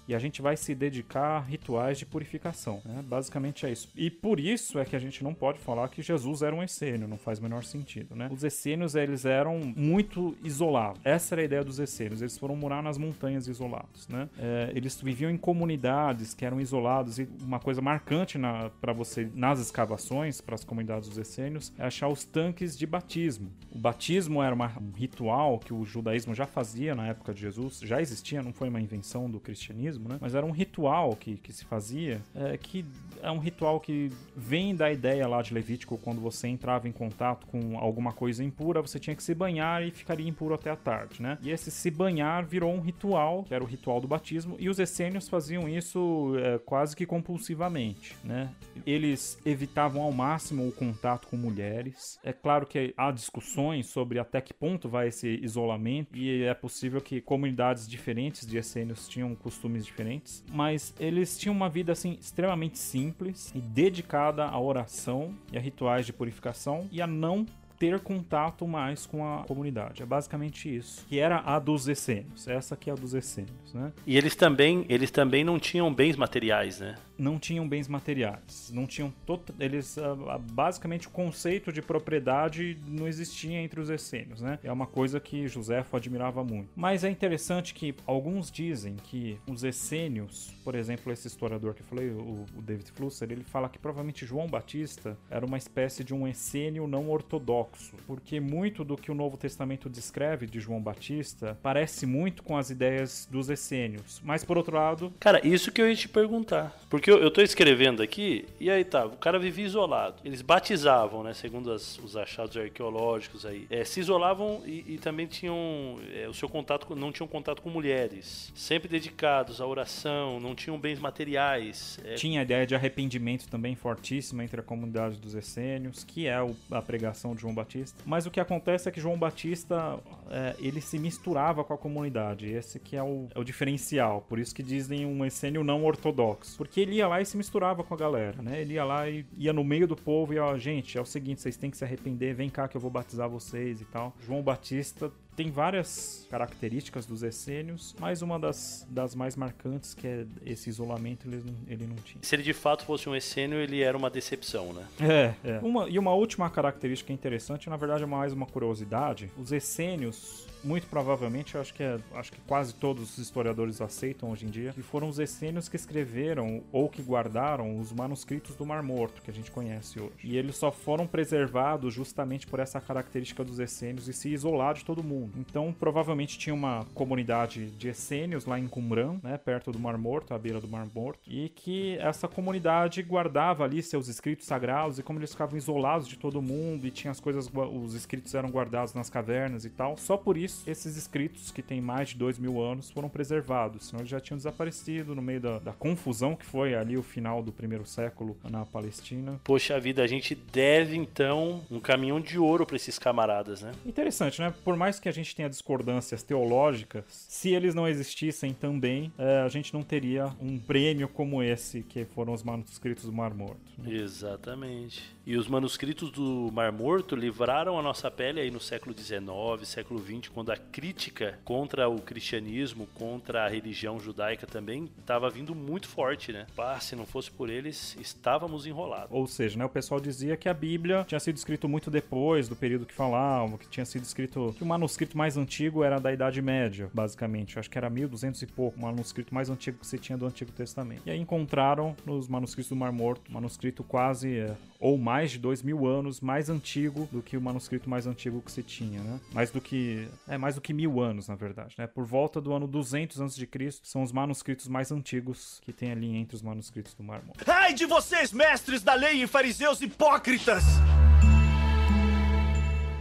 e a gente vai se dedicar a rituais de purificação. Né? Basicamente é isso. E por isso é que a gente não pode falar que Jesus era um essênio, não faz o menor sentido. Né? Os essênios eles eram muito isolados. Essa era a ideia dos essênios. Eles foram morar nas montanhas isolados. Né? É, eles viviam em comunidades que eram isolados e uma coisa marcante para você nas escavações para as comunidades dos essênios é achar os tanques de batismo. O batismo era uma, um ritual que o judaísmo já fazia na época de Jesus, já existia, não foi uma invenção do cristianismo mesmo, né? Mas era um ritual que, que se fazia, é, que é um ritual que vem da ideia lá de Levítico, quando você entrava em contato com alguma coisa impura, você tinha que se banhar e ficaria impuro até a tarde, né? E esse se banhar virou um ritual, que era o ritual do batismo, e os essênios faziam isso é, quase que compulsivamente, né? Eles evitavam ao máximo o contato com mulheres. É claro que há discussões sobre até que ponto vai esse isolamento, e é possível que comunidades diferentes de essênios tinham costumes diferentes, mas eles tinham uma vida assim extremamente simples e dedicada à oração e a rituais de purificação e a não ter contato mais com a comunidade. É basicamente isso. Que era a dos essênios. Essa que é a dos essênios, né? E eles também, eles também não tinham bens materiais, né? Não tinham bens materiais, não tinham eles uh, basicamente o conceito de propriedade não existia entre os essênios, né? É uma coisa que Joséfo admirava muito. Mas é interessante que alguns dizem que os essênios, por exemplo, esse historiador que eu falei, o, o David Flusser, ele fala que provavelmente João Batista era uma espécie de um essênio não ortodoxo, porque muito do que o Novo Testamento descreve de João Batista parece muito com as ideias dos essênios. Mas por outro lado, cara, isso que eu ia te perguntar, porque porque eu, eu tô escrevendo aqui, e aí tá, o cara vivia isolado. Eles batizavam, né? Segundo as, os achados arqueológicos aí. É, se isolavam e, e também tinham é, o seu contato, não tinham contato com mulheres. Sempre dedicados à oração, não tinham bens materiais. É... Tinha a ideia de arrependimento também fortíssima entre a comunidade dos essênios, que é a pregação de João Batista. Mas o que acontece é que João Batista, é, ele se misturava com a comunidade. Esse que é o, é o diferencial. Por isso que dizem um essênio não ortodoxo. Porque ele ia lá e se misturava com a galera, né? Ele ia lá e ia no meio do povo e, ó, gente, é o seguinte, vocês têm que se arrepender, vem cá que eu vou batizar vocês e tal. João Batista tem várias características dos essênios, mas uma das, das mais marcantes, que é esse isolamento, ele, ele não tinha. Se ele de fato fosse um essênio, ele era uma decepção, né? É, é. Uma, e uma última característica interessante, na verdade é mais uma curiosidade, os essênios muito provavelmente, eu acho que, é, acho que quase todos os historiadores aceitam hoje em dia, que foram os essênios que escreveram ou que guardaram os manuscritos do Mar Morto, que a gente conhece hoje. E eles só foram preservados justamente por essa característica dos essênios e se isolar de todo mundo. Então, provavelmente tinha uma comunidade de essênios lá em Qumran, né, perto do Mar Morto, à beira do Mar Morto, e que essa comunidade guardava ali seus escritos sagrados e como eles ficavam isolados de todo mundo e tinha as coisas, os escritos eram guardados nas cavernas e tal, só por isso esses escritos, que têm mais de dois mil anos, foram preservados, senão eles já tinham desaparecido no meio da, da confusão que foi ali o final do primeiro século na Palestina. Poxa vida, a gente deve então um caminhão de ouro para esses camaradas, né? Interessante, né? Por mais que a gente tenha discordâncias teológicas, se eles não existissem também, é, a gente não teria um prêmio como esse, que foram os manuscritos do Mar Morto. Né? Exatamente. E os manuscritos do Mar Morto livraram a nossa pele aí no século XIX, século XX, quando a crítica contra o cristianismo, contra a religião judaica também estava vindo muito forte, né? Pá, se não fosse por eles, estávamos enrolados. Ou seja, né, o pessoal dizia que a Bíblia tinha sido escrito muito depois do período que falavam, que tinha sido escrito que o manuscrito mais antigo era da Idade Média, basicamente. Eu acho que era 1200 e pouco, o manuscrito mais antigo que você tinha do Antigo Testamento. E aí encontraram nos manuscritos do Mar Morto, manuscrito quase é, ou mais de dois mil anos mais antigo do que o manuscrito mais antigo que se tinha, né? Mais do que é mais do que mil anos, na verdade, né? Por volta do ano 200 antes de Cristo são os manuscritos mais antigos que tem ali entre os manuscritos do Mar Morto. Ai de vocês, mestres da lei e fariseus hipócritas!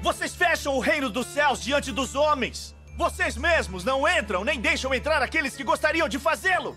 Vocês fecham o reino dos céus diante dos homens. Vocês mesmos não entram nem deixam entrar aqueles que gostariam de fazê-lo.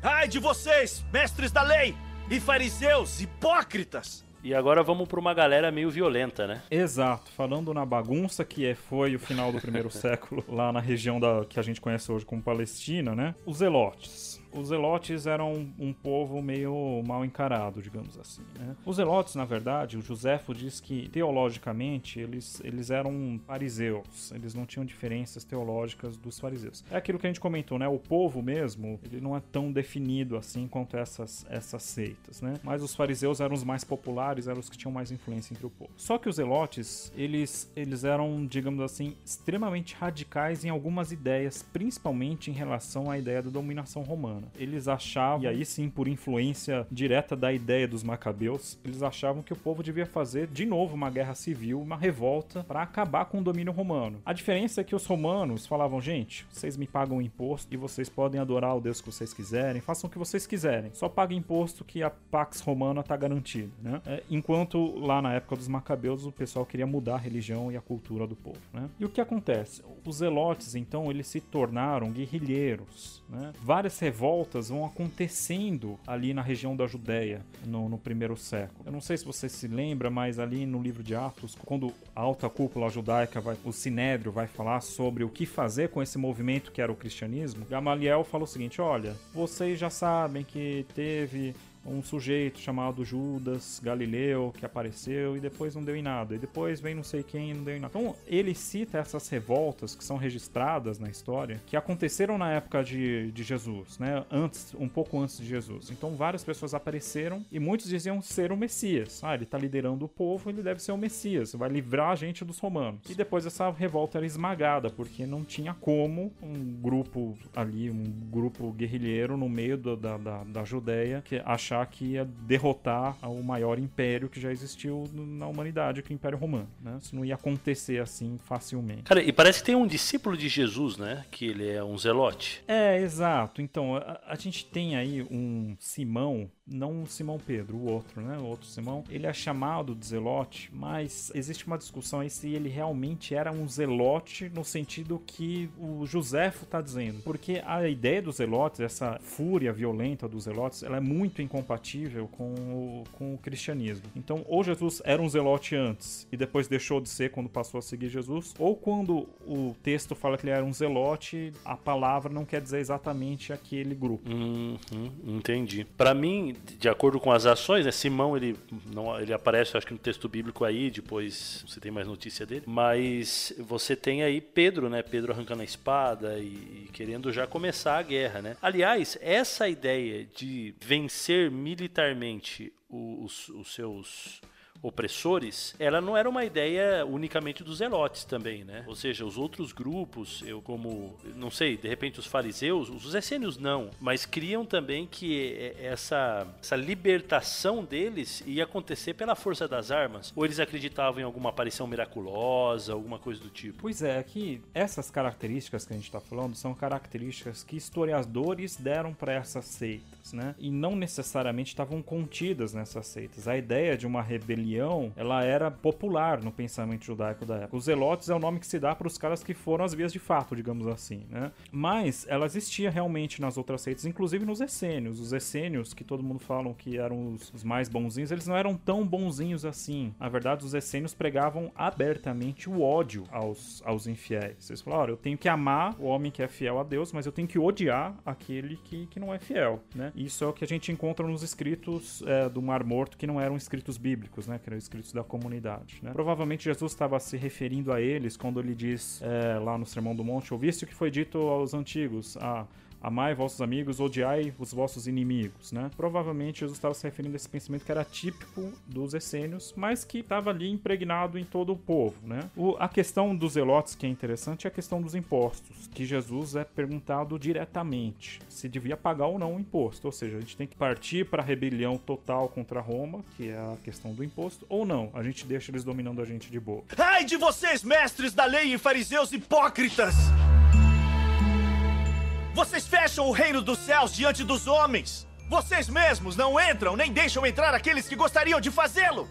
Ai de vocês, mestres da lei e fariseus hipócritas! E agora vamos para uma galera meio violenta, né? Exato, falando na bagunça que é, foi o final do primeiro século lá na região da que a gente conhece hoje como Palestina, né? Os Zelotes os Zelotes eram um povo meio mal encarado, digamos assim. Né? Os Zelotes, na verdade, o Joséfo diz que teologicamente eles, eles eram fariseus, eles não tinham diferenças teológicas dos fariseus. É aquilo que a gente comentou, né? O povo mesmo, ele não é tão definido assim quanto essas, essas seitas, né? Mas os fariseus eram os mais populares, eram os que tinham mais influência entre o povo. Só que os Zelotes, eles, eles eram, digamos assim, extremamente radicais em algumas ideias, principalmente em relação à ideia da dominação romana Eles achavam, e aí sim por influência direta da ideia dos macabeus, eles achavam que o povo devia fazer de novo uma guerra civil, uma revolta para acabar com o domínio romano. A diferença é que os romanos falavam, gente, vocês me pagam imposto e vocês podem adorar o Deus que vocês quiserem, façam o que vocês quiserem. Só paguem imposto que a Pax Romana tá garantida, né? É, enquanto lá na época dos macabeus o pessoal queria mudar a religião e a cultura do povo, né? E o que acontece? Os zelotes, então, eles se tornaram guerrilheiros, né? Várias revoltas revoltas vão acontecendo ali na região da Judéia no, no primeiro século. Eu não sei se você se lembra, mas ali no livro de Atos, quando a alta cúpula judaica, vai, o Sinédrio, vai falar sobre o que fazer com esse movimento que era o cristianismo, Gamaliel fala o seguinte: olha, vocês já sabem que teve um sujeito chamado Judas Galileu que apareceu e depois não deu em nada. E depois vem não sei quem e não deu em nada. Então ele cita essas revoltas que são registradas na história que aconteceram na época de, de Jesus, né? Antes, um pouco antes de Jesus. Então várias pessoas apareceram e muitos diziam ser o Messias. Ah, ele está liderando o povo, ele deve ser o Messias, vai livrar a gente dos romanos. E depois essa revolta era esmagada porque não tinha como um grupo ali, um grupo guerrilheiro no meio da, da, da Judéia que achar achar que ia derrotar o maior império que já existiu na humanidade, que é o Império Romano, né? Isso não ia acontecer assim facilmente. Cara, e parece que tem um discípulo de Jesus, né? Que ele é um zelote. É, exato. Então, a, a gente tem aí um Simão não o Simão Pedro, o outro, né? O outro Simão. Ele é chamado de Zelote, mas existe uma discussão aí se ele realmente era um Zelote no sentido que o Joséfo está dizendo. Porque a ideia dos Zelotes, essa fúria violenta dos Zelotes, ela é muito incompatível com o, com o cristianismo. Então, ou Jesus era um Zelote antes e depois deixou de ser quando passou a seguir Jesus, ou quando o texto fala que ele era um Zelote, a palavra não quer dizer exatamente aquele grupo. Uhum, entendi. Para mim, de acordo com as ações, né? Simão ele não ele aparece, acho que no texto bíblico aí, depois você tem mais notícia dele. Mas você tem aí Pedro, né? Pedro arrancando a espada e, e querendo já começar a guerra, né? Aliás, essa ideia de vencer militarmente os, os seus opressores, ela não era uma ideia unicamente dos zelotes também, né? Ou seja, os outros grupos, eu como, não sei, de repente os fariseus, os essênios não, mas criam também que essa, essa libertação deles ia acontecer pela força das armas, ou eles acreditavam em alguma aparição miraculosa, alguma coisa do tipo. Pois é, que essas características que a gente está falando são características que historiadores deram para essas seitas, né? E não necessariamente estavam contidas nessas seitas. A ideia de uma rebelião rebelião, ela era popular no pensamento judaico da época. Os zelotes é o nome que se dá para os caras que foram as vias de fato, digamos assim, né? Mas ela existia realmente nas outras seitas, inclusive nos essênios. Os essênios, que todo mundo falam que eram os, os mais bonzinhos, eles não eram tão bonzinhos assim. Na verdade, os essênios pregavam abertamente o ódio aos, aos infiéis. Eles falaram, eu tenho que amar o homem que é fiel a Deus, mas eu tenho que odiar aquele que, que não é fiel, né? Isso é o que a gente encontra nos escritos é, do Mar Morto, que não eram escritos bíblicos, né? Que eram escritos da comunidade, né? Provavelmente Jesus estava se referindo a eles quando ele diz é, lá no Sermão do Monte, ouviste o que foi dito aos antigos, ah, Amai vossos amigos, odiai os vossos inimigos, né? Provavelmente Jesus estava se referindo a esse pensamento que era típico dos essênios, mas que estava ali impregnado em todo o povo, né? O, a questão dos zelotes que é interessante é a questão dos impostos, que Jesus é perguntado diretamente se devia pagar ou não o imposto, ou seja, a gente tem que partir para a rebelião total contra Roma, que é a questão do imposto, ou não, a gente deixa eles dominando a gente de boa. Ai de vocês, mestres da lei e fariseus hipócritas! Vocês fecham o reino dos céus diante dos homens. Vocês mesmos não entram nem deixam entrar aqueles que gostariam de fazê-lo.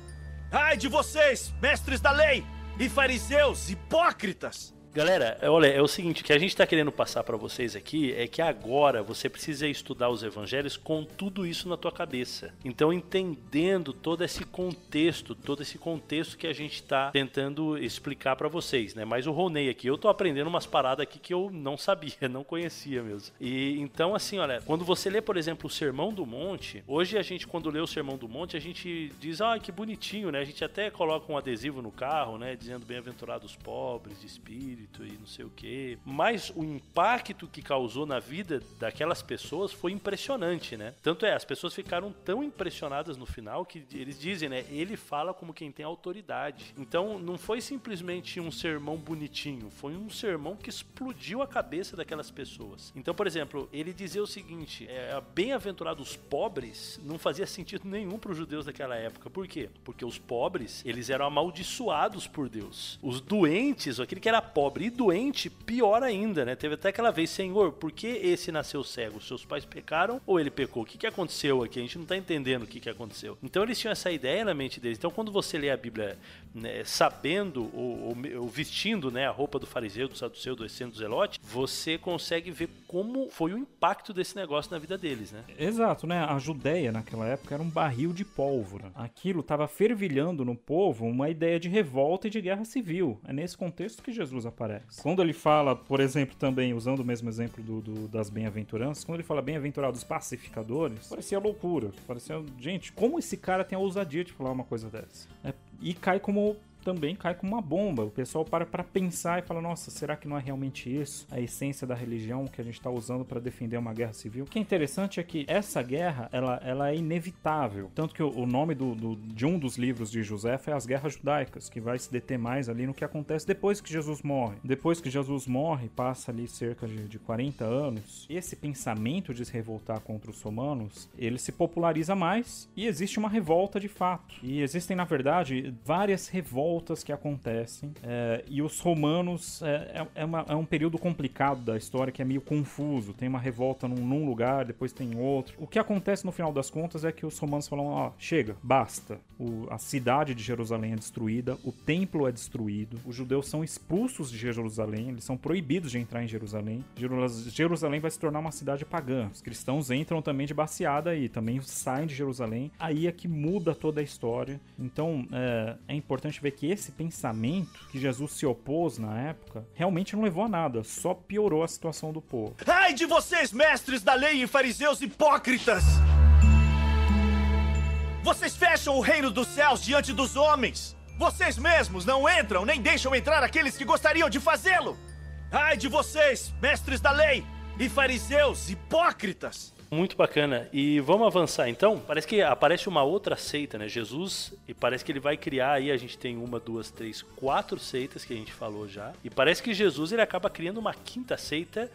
Ai de vocês, mestres da lei e fariseus hipócritas! Galera, olha, é o seguinte, o que a gente está querendo passar para vocês aqui é que agora você precisa estudar os evangelhos com tudo isso na tua cabeça. Então, entendendo todo esse contexto, todo esse contexto que a gente está tentando explicar para vocês, né? Mas o Ronei aqui, eu tô aprendendo umas paradas aqui que eu não sabia, não conhecia mesmo. E então, assim, olha, quando você lê, por exemplo, o Sermão do Monte, hoje a gente, quando lê o Sermão do Monte, a gente diz, ah, que bonitinho, né? A gente até coloca um adesivo no carro, né? Dizendo bem-aventurados pobres de espírito espírito e não sei o que. Mas o impacto que causou na vida daquelas pessoas foi impressionante, né? Tanto é, as pessoas ficaram tão impressionadas no final que eles dizem, né? Ele fala como quem tem autoridade. Então não foi simplesmente um sermão bonitinho, foi um sermão que explodiu a cabeça daquelas pessoas. Então, por exemplo, ele dizia o seguinte: é, bem-aventurados pobres não fazia sentido nenhum para os judeus daquela época. Por quê? Porque os pobres, eles eram amaldiçoados por Deus. Os doentes, aquele que era pobre pobre e doente, pior ainda, né? Teve até aquela vez, Senhor, por que esse nasceu cego? Seus pais pecaram ou ele pecou? O que, que aconteceu aqui? A gente não tá entendendo o que, que aconteceu. Então eles tinham essa ideia na mente deles. Então quando você lê a Bíblia né, sabendo ou, ou, vestindo né, a roupa do fariseu, do saduceu, do essênio, do zelote, você consegue ver como foi o impacto desse negócio na vida deles, né? Exato, né? A Judéia naquela época era um barril de pólvora. Aquilo estava fervilhando no povo uma ideia de revolta e de guerra civil. É nesse contexto que Jesus aparece aparece. Quando ele fala, por exemplo, também, usando o mesmo exemplo do, do das bem-aventuranças, quando ele fala bem-aventurados pacificadores, parecia loucura. Parecia, gente, como esse cara tem a ousadia de falar uma coisa dessa? É, e cai como também cai como uma bomba. O pessoal para para pensar e fala: nossa, será que não é realmente isso a essência da religião que a gente está usando para defender uma guerra civil? O que é interessante é que essa guerra ela, ela é inevitável. Tanto que o, nome do, do, de um dos livros de José é As Guerras Judaicas, que vai se deter mais ali no que acontece depois que Jesus morre. Depois que Jesus morre, passa ali cerca de, de 40 anos, esse pensamento de se revoltar contra os romanos ele se populariza mais e existe uma revolta de fato. E existem, na verdade, várias revoltas revoltas que acontecem. É, e os romanos é, é, é, uma, é, um período complicado da história que é meio confuso. Tem uma revolta num, num, lugar, depois tem outro. O que acontece no final das contas é que os romanos falam: ó, chega, basta. O, a cidade de Jerusalém é destruída, o templo é destruído, os judeus são expulsos de Jerusalém, eles são proibidos de entrar em Jerusalém. Jerusalém vai se tornar uma cidade pagã. Os cristãos entram também de baseada aí, também saem de Jerusalém. Aí é que muda toda a história. Então é, é importante ver que esse pensamento que Jesus se opôs na época realmente não levou a nada, só piorou a situação do povo. Ai de vocês, mestres da lei e fariseus hipócritas! Vocês fecham o reino dos céus diante dos homens! Vocês mesmos não entram nem deixam entrar aqueles que gostariam de fazê-lo! Ai de vocês, mestres da lei e fariseus hipócritas! Muito bacana. E vamos avançar então? Parece que aparece uma outra seita, né? Jesus, e parece que ele vai criar aí, a gente tem uma, duas, três, quatro seitas que a gente falou já. E parece que Jesus ele acaba criando uma quinta seita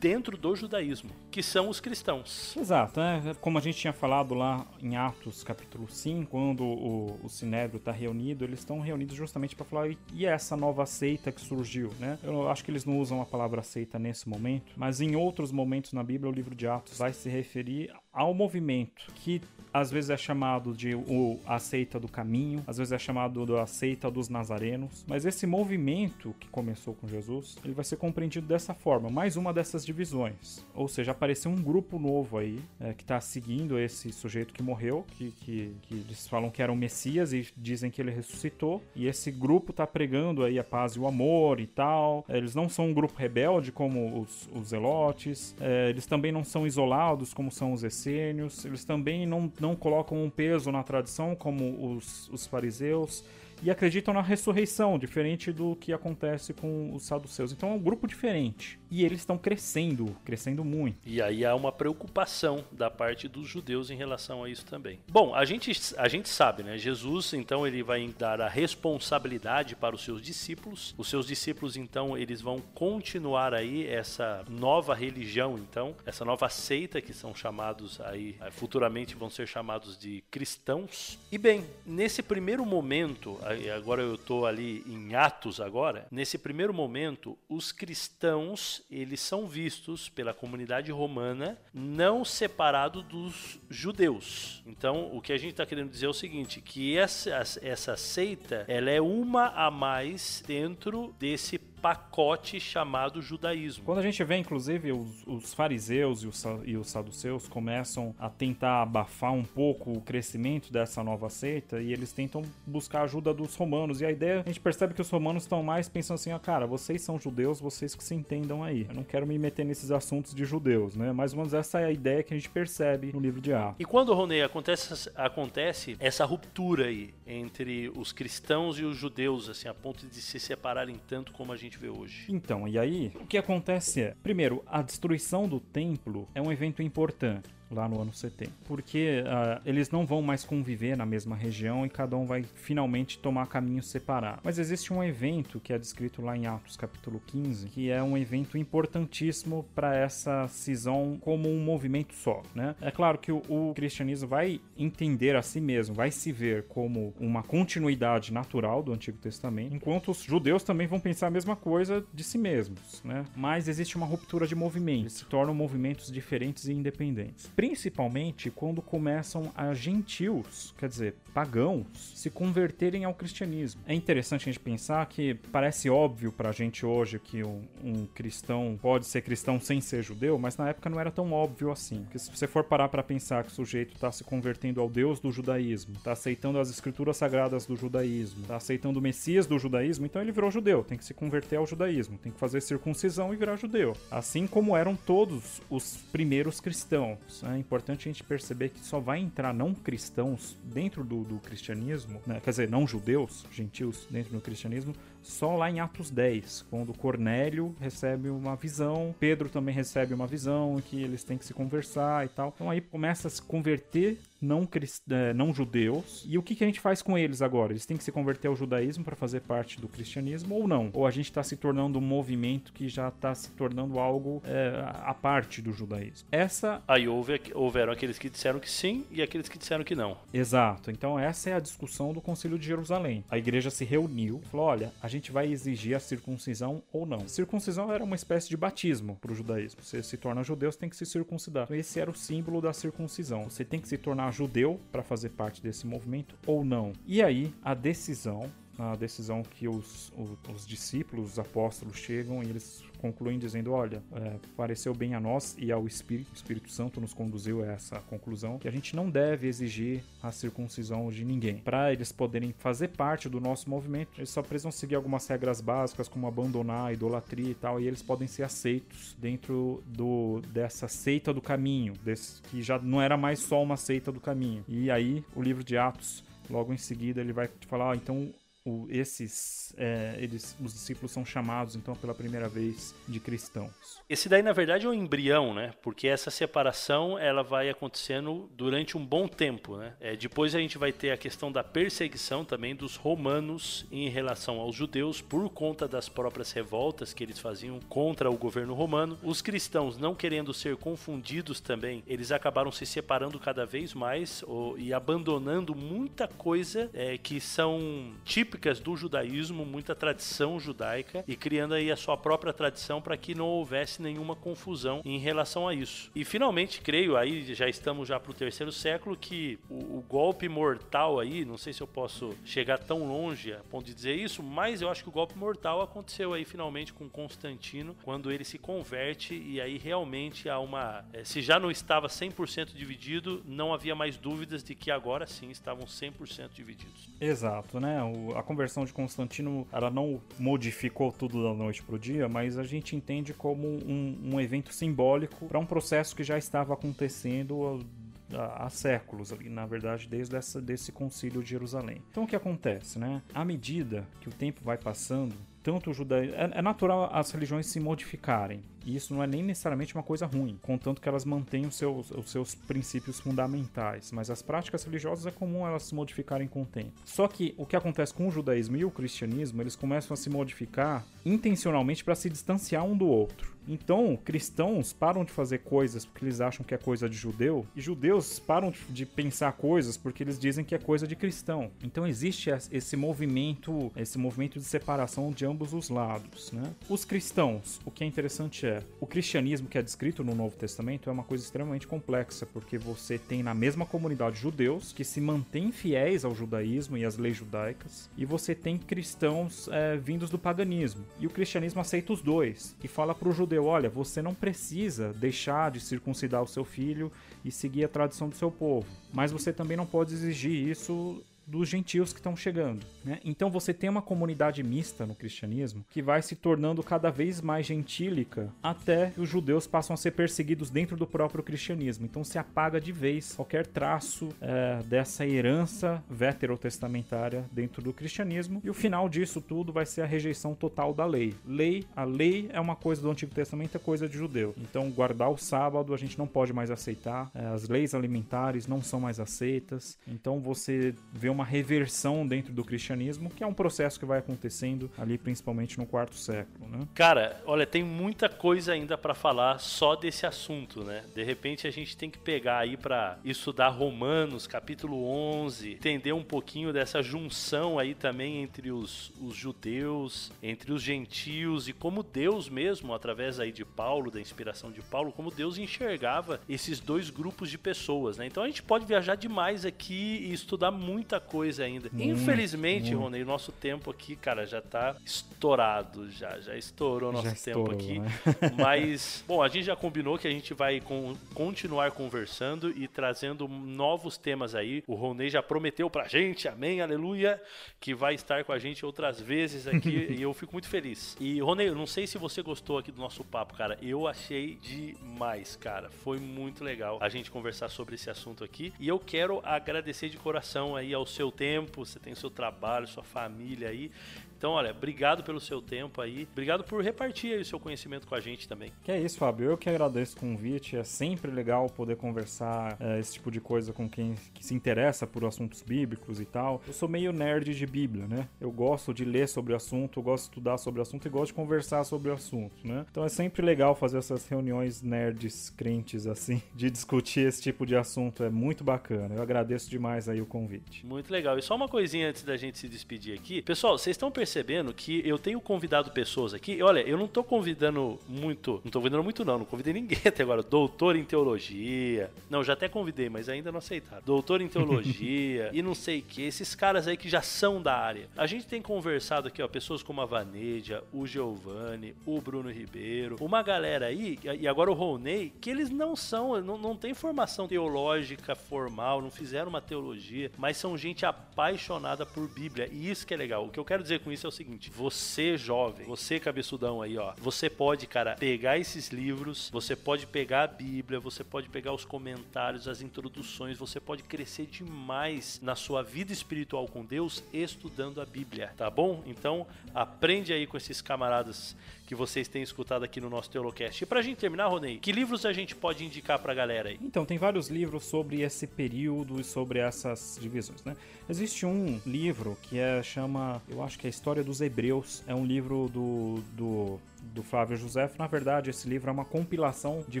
dentro do judaísmo, que são os cristãos. Exato, né? Como a gente tinha falado lá em Atos capítulo 5, quando o, o Sinédrio está reunido, eles estão reunidos justamente para falar e essa nova seita que surgiu, né? Eu acho que eles não usam a palavra seita nesse momento, mas em outros momentos na Bíblia o livro de Atos vai se referir um movimento que às vezes é chamado de o, a seita do caminho, às vezes é chamado da seita dos nazarenos, mas esse movimento que começou com Jesus, ele vai ser compreendido dessa forma, mais uma dessas divisões. Ou seja, apareceu um grupo novo aí, é, que está seguindo esse sujeito que morreu, que, que, que, eles falam que era o Messias e dizem que ele ressuscitou, e esse grupo está pregando aí a paz e o amor e tal. Eles não são um grupo rebelde como os, os Zelotes, é, eles também não são isolados como são os essênios, eles também não, não colocam um peso na tradição como os, os fariseus e acreditam na ressurreição, diferente do que acontece com os saduceus. Então é um grupo diferente. E eles estão crescendo, crescendo muito. E aí há uma preocupação da parte dos judeus em relação a isso também. Bom, a gente, a gente sabe, né? Jesus, então, ele vai dar a responsabilidade para os seus discípulos. Os seus discípulos, então, eles vão continuar aí essa nova religião, então, essa nova seita que são chamados aí, futuramente vão ser chamados de cristãos. E bem, nesse primeiro momento, agora eu estou ali em Atos agora, nesse primeiro momento, os cristãos, eles são vistos pela comunidade romana não separado dos judeus. Então, o que a gente está querendo dizer é o seguinte, que essa, essa seita, ela é uma a mais dentro desse pacote chamado judaísmo. Quando a gente vê, inclusive, os, os fariseus e os, e os, saduceus começam a tentar abafar um pouco o crescimento dessa nova seita e eles tentam buscar a ajuda dos romanos. E a ideia, a gente percebe que os romanos estão mais pensando assim, ah, cara, vocês são judeus, vocês que se entendam aí. Eu não quero me meter nesses assuntos de judeus, né? Mais ou menos essa é a ideia que a gente percebe no livro de Atos. E quando, Ronei, acontece, acontece essa ruptura aí entre os cristãos e os judeus, assim, a ponto de se separarem tanto como a gente gente vê hoje. Então, e aí, o que acontece é, primeiro, a destruição do templo é um evento importante lá no ano 70. Porque uh, eles não vão mais conviver na mesma região e cada um vai finalmente tomar caminhos separados. Mas existe um evento que é descrito lá em Atos capítulo 15, que é um evento importantíssimo para essa cisão como um movimento só, né? É claro que o, o, cristianismo vai entender a si mesmo, vai se ver como uma continuidade natural do Antigo Testamento, enquanto os judeus também vão pensar a mesma coisa de si mesmos, né? Mas existe uma ruptura de movimento, eles se tornam movimentos diferentes e independentes principalmente quando começam a gentios, quer dizer, pagãos, se converterem ao cristianismo. É interessante a gente pensar que parece óbvio pra gente hoje que um, um cristão pode ser cristão sem ser judeu, mas na época não era tão óbvio assim. Porque se você for parar para pensar que o sujeito está se convertendo ao Deus do judaísmo, está aceitando as escrituras sagradas do judaísmo, está aceitando o Messias do judaísmo, então ele virou judeu, tem que se converter ao judaísmo, tem que fazer circuncisão e virar judeu. Assim como eram todos os primeiros cristãos. É importante a gente perceber que só vai entrar não cristãos dentro do, do cristianismo, né? quer dizer, não judeus, gentios dentro do cristianismo, só lá em Atos 10, quando Cornélio recebe uma visão, Pedro também recebe uma visão, que eles têm que se conversar e tal. Então aí começa a se converter não, é, não judeus. E o que, que a gente faz com eles agora? Eles têm que se converter ao judaísmo para fazer parte do cristianismo ou não? Ou a gente está se tornando um movimento que já está se tornando algo é, a parte do judaísmo? Essa. Aí houve, houveram aqueles que disseram que sim e aqueles que disseram que não. Exato. Então essa é a discussão do Concílio de Jerusalém. A igreja se reuniu e falou: olha, a gente vai exigir a circuncisão ou não. Circuncisão era uma espécie de batismo para o judaísmo. Você se torna judeu, você tem que se circuncidar. Então, esse era o símbolo da circuncisão. Você tem que se tornar judeu para fazer parte desse movimento ou não. E aí, a decisão a decisão que os, os, os, discípulos, os apóstolos chegam e eles concluem dizendo: Olha, é, pareceu bem a nós e ao Espírito, o Espírito Santo nos conduziu a essa conclusão, que a gente não deve exigir a circuncisão de ninguém. Para eles poderem fazer parte do nosso movimento, eles só precisam seguir algumas regras básicas, como abandonar a idolatria e tal, e eles podem ser aceitos dentro do, dessa seita do caminho, desse, que já não era mais só uma seita do caminho. E aí, o livro de Atos logo em seguida ele vai te falar, ah, então o, esses é, eles, os discípulos são chamados então pela primeira vez de cristãos. Esse daí na verdade é um embrião, né? Porque essa separação ela vai acontecendo durante um bom tempo, né? É, depois a gente vai ter a questão da perseguição também dos romanos em relação aos judeus por conta das próprias revoltas que eles faziam contra o governo romano. Os cristãos não querendo ser confundidos também, eles acabaram se separando cada vez mais ou, e abandonando muita coisa é, que são típicas típicas do judaísmo, muita tradição judaica e criando aí a sua própria tradição para que não houvesse nenhuma confusão em relação a isso. E finalmente, creio, aí já estamos já para o terceiro século, que o, o, golpe mortal aí, não sei se eu posso chegar tão longe a ponto de dizer isso, mas eu acho que o golpe mortal aconteceu aí finalmente com Constantino, quando ele se converte e aí realmente há uma... Eh, se já não estava 100% dividido, não havia mais dúvidas de que agora sim estavam 100% divididos. Exato, né? O, a conversão de Constantino, ela não modificou tudo da noite pro dia, mas a gente entende como um, um evento simbólico para um processo que já estava acontecendo há séculos na verdade, desde essa, desse concílio de Jerusalém. Então o que acontece, né? À medida que o tempo vai passando, tanto o judaísmo. É, é, natural as religiões se modificarem. E isso não é nem necessariamente uma coisa ruim, contanto que elas mantenham seus, os seus princípios fundamentais. Mas as práticas religiosas é comum elas se modificarem com o tempo. Só que o que acontece com o judaísmo e o cristianismo, eles começam a se modificar intencionalmente para se distanciar um do outro. Então, cristãos param de fazer coisas porque eles acham que é coisa de judeu, e judeus param de pensar coisas porque eles dizem que é coisa de cristão. Então existe esse movimento, esse movimento de separação de ambos os lados, né? Os cristãos, o que é interessante é, o cristianismo que é descrito no Novo Testamento é uma coisa extremamente complexa, porque você tem na mesma comunidade judeus que se mantêm fiéis ao judaísmo e às leis judaicas, e você tem cristãos é, vindos do paganismo. E o cristianismo aceita os dois e fala para o judeu: olha, você não precisa deixar de circuncidar o seu filho e seguir a tradição do seu povo, mas você também não pode exigir isso dos gentios que estão chegando. Né? Então você tem uma comunidade mista no cristianismo que vai se tornando cada vez mais gentílica até que os judeus passam a ser perseguidos dentro do próprio cristianismo. Então se apaga de vez qualquer traço é, dessa herança veterotestamentária dentro do cristianismo e o final disso tudo vai ser a rejeição total da lei. Lei, a lei é uma coisa do Antigo Testamento, é coisa de judeu. Então guardar o sábado a gente não pode mais aceitar, é, as leis alimentares não são mais aceitas. Então você vê uma uma reversão dentro do cristianismo, que é um processo que vai acontecendo ali principalmente no quarto século, né? Cara, olha, tem muita coisa ainda para falar só desse assunto, né? De repente a gente tem que pegar aí para estudar Romanos, capítulo 11, entender um pouquinho dessa junção aí também entre os, os judeus, entre os gentios e como Deus mesmo, através aí de Paulo, da inspiração de Paulo, como Deus enxergava esses dois grupos de pessoas, né? Então a gente pode viajar demais aqui e estudar muita coisa ainda. Muito, Infelizmente, muito. Rony, o nosso tempo aqui, cara, já tá estourado, já, já estourou nosso já tempo estourou, aqui. Né? Mas, bom, a gente já combinou que a gente vai com, continuar conversando e trazendo novos temas aí. O Rony já prometeu pra gente, amém, aleluia, que vai estar com a gente outras vezes aqui e eu fico muito feliz. E, Rony, eu não sei se você gostou aqui do nosso papo, cara, eu achei demais, cara. Foi muito legal a gente conversar sobre esse assunto aqui e eu quero agradecer de coração aí aos seu tempo, você tem o seu trabalho, sua família aí. Então, olha, obrigado pelo seu tempo aí. Obrigado por repartir aí o seu conhecimento com a gente também. Que é isso, Fábio. Eu que agradeço o convite. É sempre legal poder conversar é, esse tipo de coisa com quem que se interessa por assuntos bíblicos e tal. Eu sou meio nerd de Bíblia, né? Eu gosto de ler sobre o assunto, gosto de estudar sobre o assunto e gosto de conversar sobre o assunto, né? Então é sempre legal fazer essas reuniões nerds crentes assim, de discutir esse tipo de assunto. É muito bacana. Eu agradeço demais aí o convite. Muito legal. E só uma coisinha antes da gente se despedir aqui. Pessoal, vocês estão percebendo percebendo que eu tenho convidado pessoas aqui. Olha, eu não tô convidando muito. Não tô convidando muito, não. Não convidei ninguém até agora. Doutor em teologia. Não, já até convidei, mas ainda não aceitaram. Doutor em teologia e não sei o que. Esses caras aí que já são da área. A gente tem conversado aqui, ó, pessoas como a Vanedia, o Giovanni, o Bruno Ribeiro, uma galera aí, e agora o Roney, que eles não são, não, não tem formação teológica formal, não fizeram uma teologia, mas são gente apaixonada por Bíblia. E isso que é legal. O que eu quero dizer com isso isso é o seguinte: você, jovem, você, cabeçudão aí, ó, você pode, cara, pegar esses livros, você pode pegar a Bíblia, você pode pegar os comentários, as introduções, você pode crescer demais na sua vida espiritual com Deus estudando a Bíblia, tá bom? Então, aprende aí com esses camaradas que vocês têm escutado aqui no nosso Teolocast. E pra gente terminar, Ronei, que livros a gente pode indicar pra galera aí? Então, tem vários livros sobre esse período e sobre essas divisões, né? Existe um livro que é, chama, eu acho que é a História dos Hebreus, é um livro do, do do Flávio José. Na verdade, esse livro é uma compilação de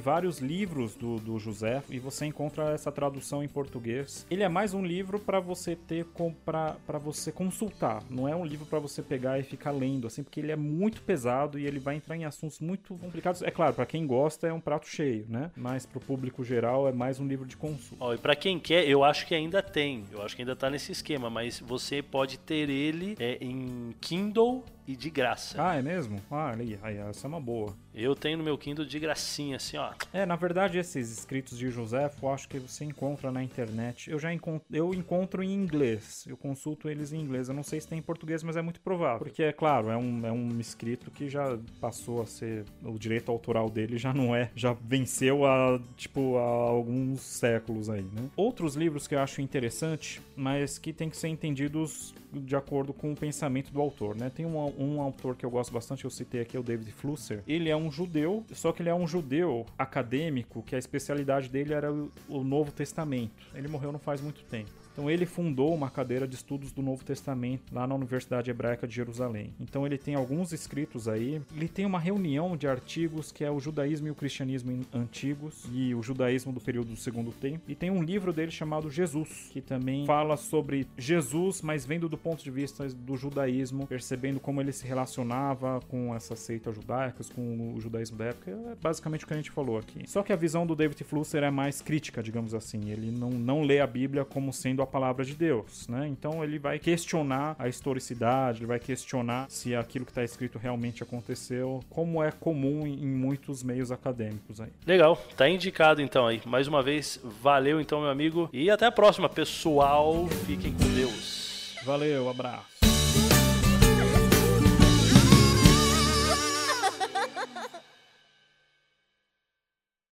vários livros do, do José e você encontra essa tradução em português. Ele é mais um livro para você ter para você consultar, não é um livro para você pegar e ficar lendo assim, porque ele é muito pesado e ele vai entrar em assuntos muito complicados. É claro, para quem gosta é um prato cheio, né? Mas para o público geral é mais um livro de consulta. Ó, e para quem quer, eu acho que ainda tem. Eu acho que ainda tá nesse esquema, mas você pode ter ele é, em Kindle e de graça. Ah, é mesmo? Ah, aí, aí, essa é uma boa. Eu tenho no meu Kindle de gracinha, assim, ó. É, na verdade, esses escritos de José, eu acho que você encontra na internet. Eu já encontro, eu encontro em inglês. Eu consulto eles em inglês. Eu não sei se tem em português, mas é muito provável. Porque, é claro, é um, é um escrito que já passou a ser. O direito autoral dele já não é. Já venceu há, tipo, há alguns séculos aí, né? Outros livros que eu acho interessante, mas que tem que ser entendidos de acordo com o pensamento do autor, né? Tem um, um autor que eu gosto bastante, eu citei aqui, é o David Flusser. Ele é um judeu, só que ele é um judeu acadêmico, que a especialidade dele era o Novo Testamento. Ele morreu não faz muito tempo. Então ele fundou uma cadeira de estudos do Novo Testamento lá na Universidade Hebraica de Jerusalém. Então ele tem alguns escritos aí. Ele tem uma reunião de artigos que é o judaísmo e o cristianismo antigos e o judaísmo do período do Segundo Tempo. E tem um livro dele chamado Jesus, que também fala sobre Jesus, mas vendo do ponto de vista do judaísmo, percebendo como ele se relacionava com essas seitas judaicas, com o judaísmo da época. É basicamente o que a gente falou aqui. Só que a visão do David Flusser é mais crítica, digamos assim. Ele não, não lê a Bíblia como sendo a palavra de Deus, né? Então ele vai questionar a historicidade, ele vai questionar se aquilo que está escrito realmente aconteceu, como é comum em muitos meios acadêmicos aí. Legal, tá indicado então aí. Mais uma vez, valeu então, meu amigo, e até a próxima, pessoal. Fiquem com Deus. Valeu, abraço.